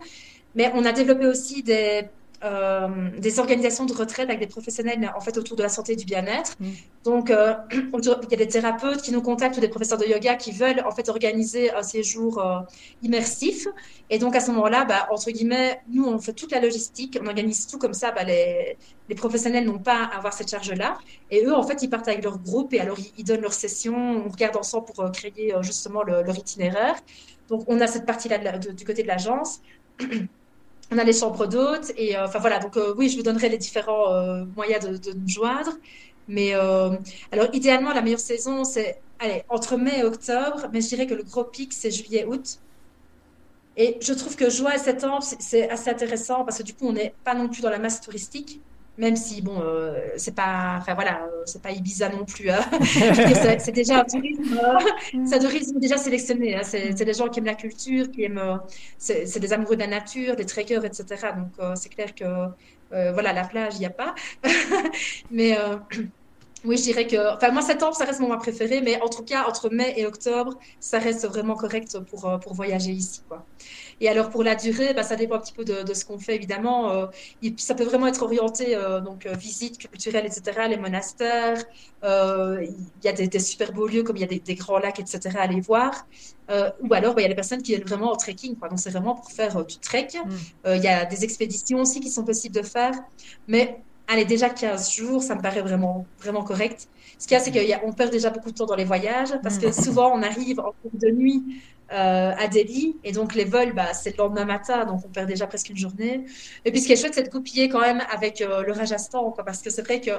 Mais on a développé aussi des, euh, des organisations de retraite avec des professionnels en fait autour de la santé et du bien-être. Mm. Donc, euh, il y a des thérapeutes qui nous contactent ou des professeurs de yoga qui veulent en fait organiser un séjour euh, immersif. Et donc à ce moment-là, bah, entre guillemets, nous on fait toute la logistique, on organise tout comme ça. Bah, les, les, professionnels n'ont pas à avoir cette charge-là. Et eux, en fait, ils partent avec leur groupe et alors ils, donnent leur session. On regarde ensemble pour créer justement leur itinéraire. Donc on a cette partie-là du côté de l'agence. on a les chambres d'hôtes et euh, enfin voilà. Donc euh, oui je vous donnerai les différents euh, moyens de, nous joindre. Mais alors idéalement la meilleure saison c'est allez entre mai et octobre. Mais je dirais que le gros pic c'est juillet août. Et je trouve que juin et septembre c'est assez intéressant parce que du coup on n'est pas non plus dans la masse touristique même si bon euh, c'est pas enfin voilà euh, c'est pas Ibiza non plus hein. c'est déjà un tourisme euh, c'est un tourisme déjà sélectionné hein. c'est des gens qui aiment la culture qui aiment c'est des amoureux de la nature des trekkers etc donc c'est clair que voilà la plage il n'y a pas mais oui, je dirais que, enfin, moi, septembre, ça reste mon mois préféré, mais en tout cas, entre mai et octobre, ça reste vraiment correct pour, pour voyager ici, quoi. Et alors pour la durée, bah, ça dépend un petit peu de, ce qu'on fait évidemment. Euh, ça peut vraiment être orienté euh, donc euh, visite culturelle, etc. Les monastères, il y a des, super beaux lieux comme il y a des, grands lacs, etc. à aller voir. ou alors bah, il y a des personnes qui viennent vraiment en trekking, quoi. Donc c'est vraiment pour faire du trek. Mm. Il y a des expéditions aussi qui sont possibles de faire, mais allez déjà 15 jours, ça me paraît vraiment vraiment correct. Ce qu'il y a, c'est qu'on perd déjà beaucoup de temps dans les voyages parce que mm. souvent on arrive en cours de nuit euh, à Delhi. Et donc, les vols, bah, c'est le lendemain matin, donc on perd déjà presque une journée. Et puis, ce qui est chouette, c'est de coupiller quand même avec euh, le Rajasthan, quoi, parce que c'est vrai que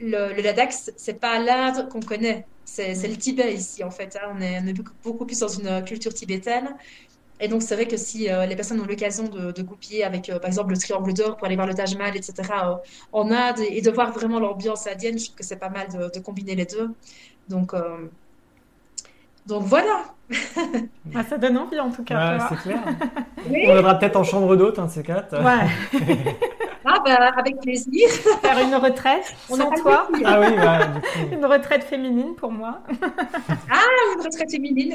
le, le Ladakh, c'est pas l'Inde qu'on connaît, c'est le Tibet ici, en fait. Hein. On, est, beaucoup plus dans une culture tibétaine. Et donc, c'est vrai que si euh, les personnes ont l'occasion de, de, goupiller avec, par exemple, le Triangle d'Or pour aller voir le Taj Mahal, etc., en Inde, et, de voir vraiment l'ambiance indienne, je trouve que c'est pas mal de, de, combiner les deux. Donc, donc voilà. Ah, ça donne envie en tout cas. Ouais, c'est clair. On viendra peut-être en chambre d'hôte, hein, ces quatre. Ouais. Ah bah, avec plaisir. Faire une retraite On sans toi. Ah oui, bah, Une retraite féminine pour moi. ah, une retraite féminine.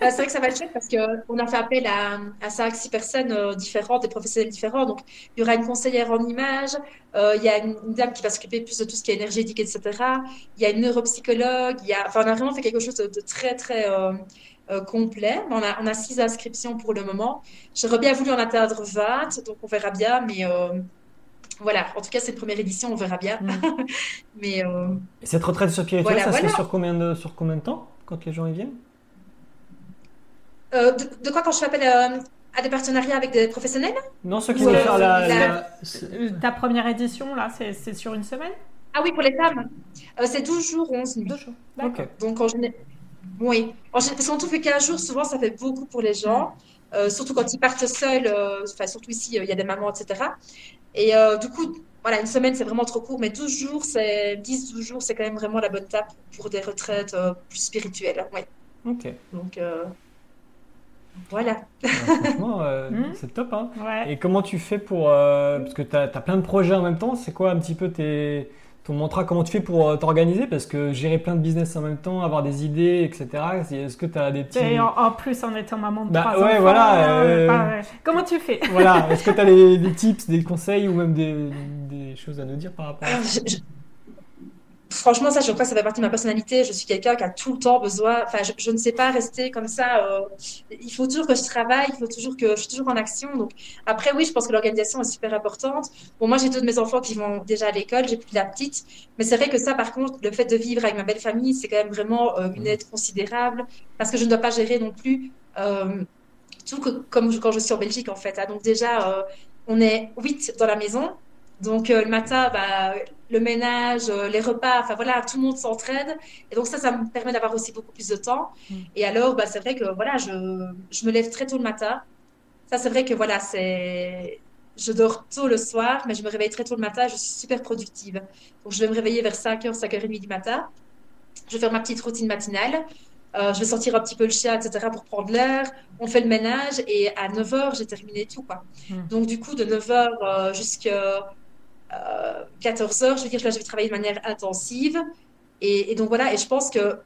Bah, c'est vrai que ça va être chouette parce qu'on a fait appel à, à 5-6 personnes euh, différentes, des professionnels différents. Donc, il y aura une conseillère en images, euh, il y a une, dame qui va s'occuper plus de tout ce qui est énergétique, etc. Il y a une neuropsychologue. Il y a... Enfin, on a vraiment fait quelque chose de, très, très... Euh, complet. On a, on a six inscriptions pour le moment. J'aurais bien voulu en atteindre 20, donc on verra bien. Mais voilà, en tout cas, c'est une première édition, on verra bien. Mm. Mais, euh, Et cette retraite spirituelle, ça se fait sur combien, de, sur combien de temps quand les gens y viennent? Euh, de, quoi quand je m'appelle euh, à des partenariats avec des professionnels? Non, ceux qui veulent faire la, Ta première édition, là, c'est sur une semaine? Ah oui, pour les femmes. c'est 12 jours, 11 nuits. 12 jours. Donc, en général. Oui, parce qu'en tout fait 15 jours, souvent, ça fait beaucoup pour les gens. Mm. surtout quand ils partent seuls, enfin, surtout ici, il y a des mamans, etc. Et euh, du coup, voilà, une semaine, c'est vraiment trop court, mais 12 jours, c'est 10-12 jours, c'est quand même vraiment la bonne tape pour des retraites euh, plus spirituelles. Ouais. Ok. Donc, euh, voilà. franchement, hmm? c'est top. Hein. Ouais. Et comment tu fais pour. parce que tu as, as, plein de projets en même temps, c'est quoi un petit peu tes ton mantra, comment tu fais pour euh, t'organiser? Parce que gérer plein de business en même temps, avoir des idées, etc. Est-ce que tu as des petits. Et en, plus, en étant maman de bah, trois ouais, voilà. Euh, comment tu fais? Voilà. Est-ce que tu as des, tips, des conseils ou même des, des, choses à nous dire par rapport à ça? Franchement, ça, je crois que ça fait partie de ma personnalité. Je suis quelqu'un qui a tout le temps besoin. Enfin, je, ne sais pas rester comme ça. Euh, il faut toujours que je travaille. Il faut toujours que je suis toujours en action. Donc, après, oui, je pense que l'organisation est super importante. Bon, moi, j'ai deux de mes enfants qui vont déjà à l'école. J'ai plus la petite. Mais c'est vrai que ça, par contre, le fait de vivre avec ma belle famille, c'est quand même vraiment euh, une aide considérable parce que je ne dois pas gérer non plus euh, tout comme quand je suis en Belgique, en fait. Hein. Donc, déjà, on est huit dans la maison. Donc euh, le matin, bah, le ménage, euh, les repas, enfin voilà, tout le monde s'entraide. Et donc ça, ça me permet d'avoir aussi beaucoup plus de temps. Mm. Et alors, bah, c'est vrai que voilà, je, je, me lève très tôt le matin. Ça, c'est vrai que voilà, c'est... Je dors tôt le soir, mais je me réveille très tôt le matin. Je suis super productive. Donc je vais me réveiller vers 5h, 5h30 du matin. Je vais faire ma petite routine matinale. Euh, je vais sortir un petit peu le chien, etc., pour prendre l'air. On fait le ménage et à 9h, j'ai terminé tout. Quoi. Mm. Donc, du coup, de 9h jusqu'à 14 heures, je veux dire, là, je vais travailler de manière intensive. Et, donc voilà, et je pense que,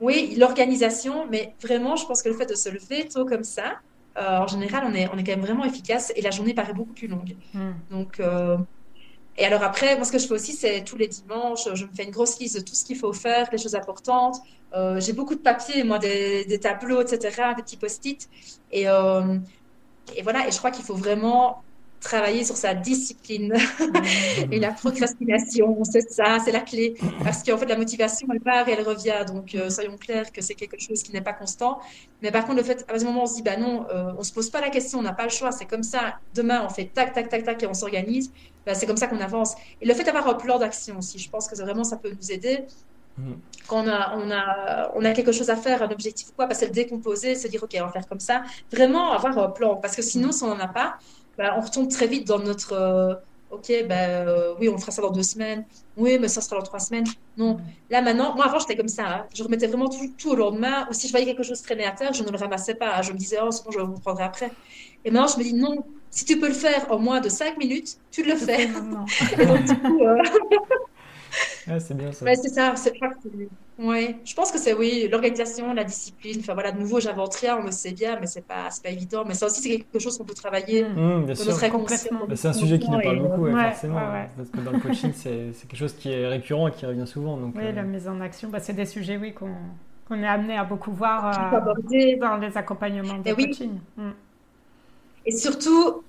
oui, l'organisation, mais vraiment, je pense que le fait de se lever tôt comme ça, euh, en général, on est, on est quand même vraiment efficace et la journée paraît beaucoup plus longue. Hmm. Donc, euh, et alors après, moi, ce que je fais aussi, c'est tous les dimanches, je me fais une grosse liste de tout ce qu'il faut faire, les choses importantes. Euh, j'ai beaucoup de papiers, moi, des, des, tableaux, etc., des petits post-it. Et, et voilà, et je crois qu'il faut vraiment travailler sur sa discipline mmh. et la procrastination, c'est ça, c'est la clé. Parce qu'en fait, la motivation, elle part et elle revient. Donc, euh, soyons clairs que c'est quelque chose qui n'est pas constant. Mais par contre, le fait, à ce moment, on se dit, bah non, euh, on se pose pas la question, on n'a pas le choix, c'est comme ça. Demain, on fait tac, tac, tac, tac et on s'organise. Bah, c'est comme ça qu'on avance. Et le fait d'avoir un plan d'action aussi, je pense que vraiment, ça peut nous aider. Mmh. Quand on a, on, a, on a quelque chose à faire, un objectif ou quoi, bah, c'est le décomposer, se dire, OK, on va faire comme ça. Vraiment avoir un plan. Parce que sinon, si on n'en a pas, bah, on retombe très vite dans notre euh, ok, bah, oui, on fera ça dans deux semaines. Oui, mais ça sera dans trois semaines. Non. Là, maintenant, moi, avant, j'étais comme ça. Hein. Je remettais vraiment tout, tout, au lendemain. Ou si je voyais quelque chose traîner à terre, je ne le ramassais pas. Je me disais, oh, c'est bon, je vous prendrai après. Et maintenant, je me dis, non, si tu peux le faire en moins de cinq minutes, tu le fais. Et donc, du coup, euh, c'est bien ça. c'est ça. Ouais. Je pense que c'est oui, l'organisation, la discipline. Enfin voilà, de nouveau, j'invente rien, on le sait bien, mais c'est pas, pas évident. Mais ça aussi, c'est quelque chose qu'on peut travailler. Mmh, bien sûr. C'est un sujet qui nous parle beaucoup, forcément. parce que dans le coaching, c'est quelque chose qui est récurrent et qui revient souvent. Donc, oui, euh, la mise en action, bah, c'est des sujets, oui, qu'on est amené à beaucoup voir euh, dans les accompagnements de coaching. Mmh. Et surtout,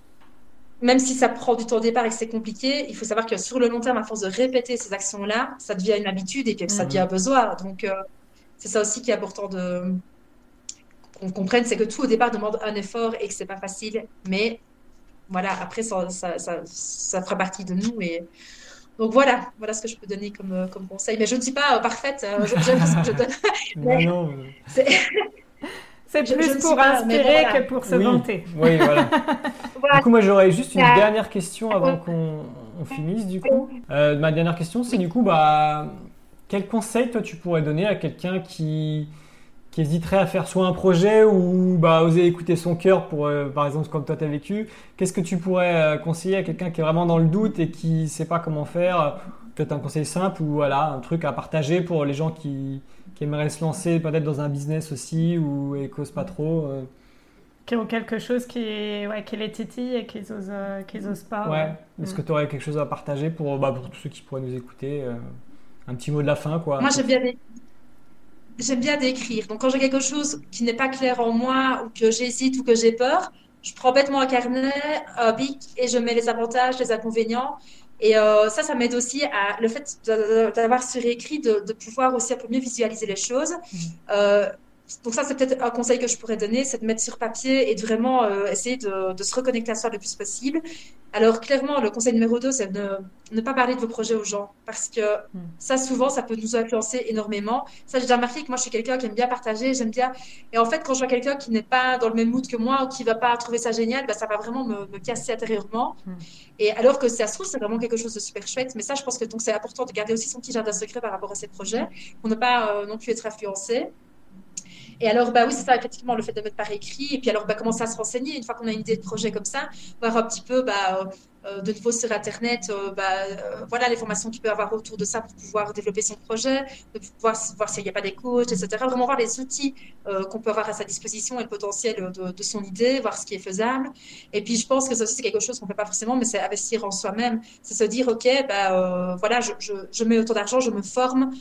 même si ça prend du temps au départ et que c'est compliqué, il faut savoir que sur le long terme, à force de répéter ces actions-là, ça devient une habitude et que ça mhm. devient un besoin. Donc, euh, c'est ça aussi qui est important de qu'on comprenne, c'est que tout au départ demande un effort et que c'est pas facile. Mais voilà, après, ça, ça, ça, fera partie de nous. Et donc voilà, voilà ce que je peux donner comme, euh, comme conseil. Mais je ne suis pas euh, parfaite. J'aime ce que je donne. mais, non, C'est plus pour inspirer que pour se vanter. Oui, voilà. Du coup, moi, j'aurais juste une dernière question avant qu'on finisse, du coup. Euh, ma dernière question, c'est du coup, bah, quel conseil, toi, tu pourrais donner à quelqu'un qui, qui hésiterait à faire soit un projet ou bah, oser écouter son cœur, pour, euh, par exemple, comme toi, tu as vécu? Qu'est-ce que tu pourrais euh, conseiller à quelqu'un qui est vraiment dans le doute et qui ne sait pas comment faire? Peut-être un conseil simple ou voilà, un truc à partager pour les gens qui qui aimeraient se lancer peut-être dans un business aussi ou et cause pas trop euh. Qui ont quelque chose qui, ouais, qui les titille et qu'ils osent, euh, qu'ils osent pas. Ouais. Est-ce que tu aurais quelque chose à partager pour, bah, pour tous ceux qui pourraient nous écouter euh, Un petit mot de la fin, quoi? Moi, j'aime bien, j'aime bien décrire. Donc, quand j'ai quelque chose qui n'est pas clair en moi ou que j'hésite ou que j'ai peur, je prends bêtement un carnet, un bic et je mets les avantages, les inconvénients et euh, ça, ça m'aide aussi à le fait d'avoir surécrit, de, de pouvoir aussi un peu mieux visualiser les choses. Mmh. Euh, donc ça, c'est peut-être un conseil que je pourrais donner, c'est de mettre sur papier et de vraiment euh, essayer de, de, se reconnecter à soi le plus possible. Alors clairement, le conseil numéro 2, c'est de ne pas parler de vos projets aux gens, parce que hmm. ça, souvent, ça peut nous influencer énormément. Ça, j'ai déjà remarqué que moi, je suis quelqu'un qui aime bien partager, j'aime bien... Et en fait, quand je vois quelqu'un qui n'est pas dans le même mood que moi ou qui va pas trouver ça génial, bah, ça va vraiment me, me casser intérieurement. Hmm. Et alors que ça se trouve, c'est vraiment quelque chose de super chouette. Mais ça, je pense que donc c'est important de garder aussi son petit jardin secret par rapport à ses projets, pour ne pas euh, non plus être influencé. Et alors, bah oui, c'est ça, effectivement, le fait de mettre par écrit. Et puis alors, bah, commencer à se renseigner. Une fois qu'on a une idée de projet comme ça, voir un petit peu bah, de nouveau sur Internet, euh, bah, euh, voilà les formations qu'il peut avoir autour de ça pour pouvoir développer son projet, de pouvoir voir s'il n'y a pas des coachs, etc. Vraiment voir les outils qu'on peut avoir à sa disposition et le potentiel de, son idée, voir ce qui est faisable. Et puis je pense que ça aussi c'est quelque chose qu'on ne fait pas forcément, mais c'est investir en soi-même. C'est se dire, OK, bah, voilà, je, je, mets autant d'argent, je me forme,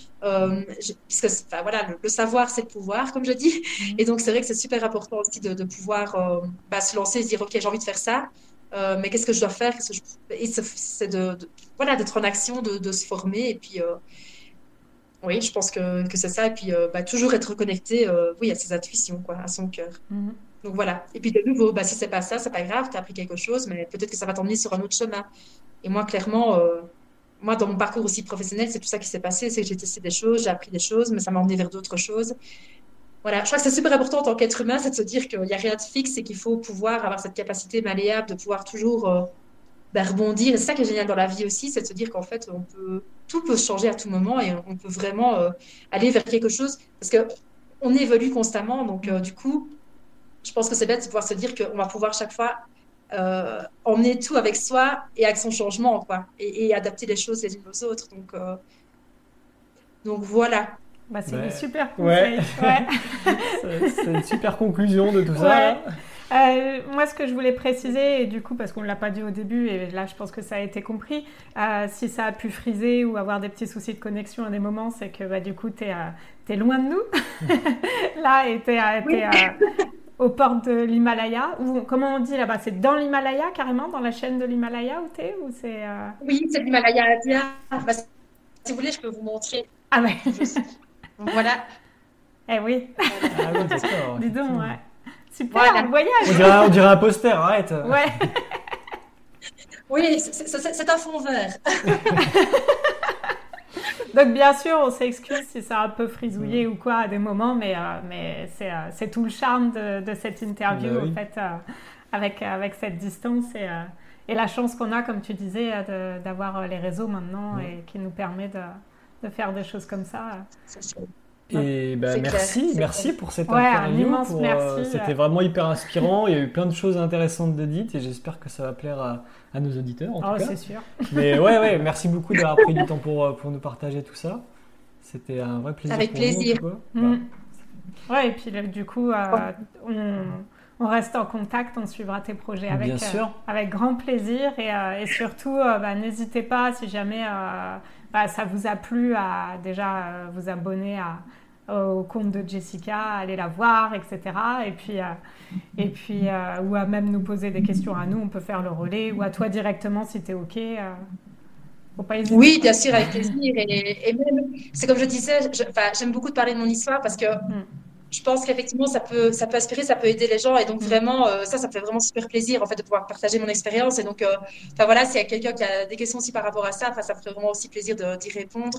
puisque voilà, le, savoir c'est le pouvoir, comme je dis. Mm-hmm. Et donc c'est vrai que c'est super important aussi de, pouvoir bah, se lancer et se dire, OK, j'ai envie de faire ça. Euh, mais qu'est-ce que je dois faire? Et c'est de, voilà, d'être en action, de, se former. Et puis, euh, oui, je pense que, que c'est ça. Et puis, euh, bah, toujours être connecté oui, à ses intuitions, quoi, à son cœur. Mhm. Donc voilà. Et puis de nouveau, bah, si c'est pas ça, c'est pas grave, tu as appris quelque chose, mais peut-être que ça va t'emmener sur un autre chemin. Et moi, clairement, moi, dans mon parcours aussi professionnel, c'est tout ça qui s'est passé. C'est que j'ai testé des choses, j'ai appris des choses, mais ça m'a emmené vers d'autres choses. Voilà, je crois que c'est super important en tant qu'être humain, c'est de se dire qu'il n'y a rien de fixe et qu'il faut pouvoir avoir cette capacité malléable de pouvoir toujours euh, bah, rebondir. Et c'est ça qui est génial dans la vie aussi, c'est de se dire qu'en fait, on peut, tout peut changer à tout moment et on peut vraiment euh, aller vers quelque chose parce que on évolue constamment. Donc, euh, du coup, je pense que c'est bête de pouvoir se dire qu'on va pouvoir chaque fois emmener tout avec soi et avec son changement, quoi, et, adapter les choses les unes aux autres. Donc, donc voilà. Bah, c'est une super conseil. Ouais. c'est une super conclusion de tout ça. Euh, moi, ce que je voulais préciser, et du coup, parce qu'on ne l'a pas dit au début, et là, je pense que ça a été compris, euh, si ça a pu friser ou avoir des petits soucis de connexion à des moments, c'est que bah, du coup, tu es, es, loin de nous. là, et tu es, aux portes de l'Himalaya. Ou comment on dit là-bas? C'est dans l'Himalaya, carrément, dans la chaîne de l'Himalaya où tu es ou c'est, euh? Oui, c'est l'Himalaya. Bah, si vous voulez, je peux vous montrer. Ah ouais. Voilà. Eh oui. Ah oui, d'accord. Dis donc, ouais. Super, le voyage. On dirait, on dirait, un poster, arrête. Ouais. oui, c'est un fond vert. Donc bien sûr, on s'excuse si ça a un peu frisouillé ou quoi à des moments, mais, euh, mais euh, c'est tout le charme de, de cette interview, bah en fait, euh, avec, avec cette distance et, et la chance qu'on a, comme tu disais, d'avoir les réseaux maintenant et qui nous permet de, de faire des choses comme ça. Et bah, merci, merci pour cette interview. Euh, c'était vraiment hyper inspirant. Il y a eu plein de choses intéressantes de dites et j'espère que ça va plaire à, nos auditeurs. En oh, c'est sûr. Mais ouais, ouais, merci beaucoup d'avoir pris du temps pour, euh, pour nous partager tout ça. C'était un vrai plaisir. Avec plaisir. Mm. Ouais, et puis du coup, euh, on, on, reste en contact, on suivra tes projets avec, avec grand plaisir et, et surtout, bah, n'hésitez pas si jamais bah, ça vous a plu à déjà euh, vous abonner au compte de Jessica, aller la voir, etc. Et puis, euh, et puis euh, ou à même nous poser des questions à nous, on peut faire le relais, ou à toi directement si tu es OK. Faut pas hésiter. Oui, bien sûr, avec plaisir. Et, même, c'est comme je disais, j'aime beaucoup de parler de mon histoire parce que mm je pense qu'effectivement, ça peut, ça peut aspirer, ça peut aider les gens. Et donc, vraiment, euh, ça, ça me fait vraiment super plaisir, en fait, de pouvoir partager mon expérience. Et donc, euh, enfin, voilà, s'il y a quelqu'un qui a des questions aussi par rapport à ça, ça me ferait vraiment aussi plaisir d'y répondre.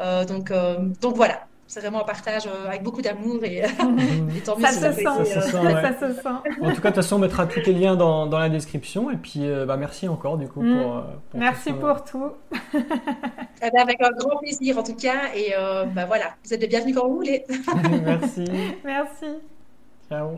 Euh, donc, donc, voilà c'est vraiment un partage euh, avec beaucoup d'amour et, tant mieux ça, se sent, ça, se sent, En tout cas, de toute façon, on mettra tous les liens dans, dans la description. Et puis, euh, bah, merci encore du coup mm. pour, pour, Merci pour tout. Eh ben, avec un grand plaisir en tout cas. Et bah, voilà, vous êtes les bienvenus quand vous voulez. merci. Merci. Ciao.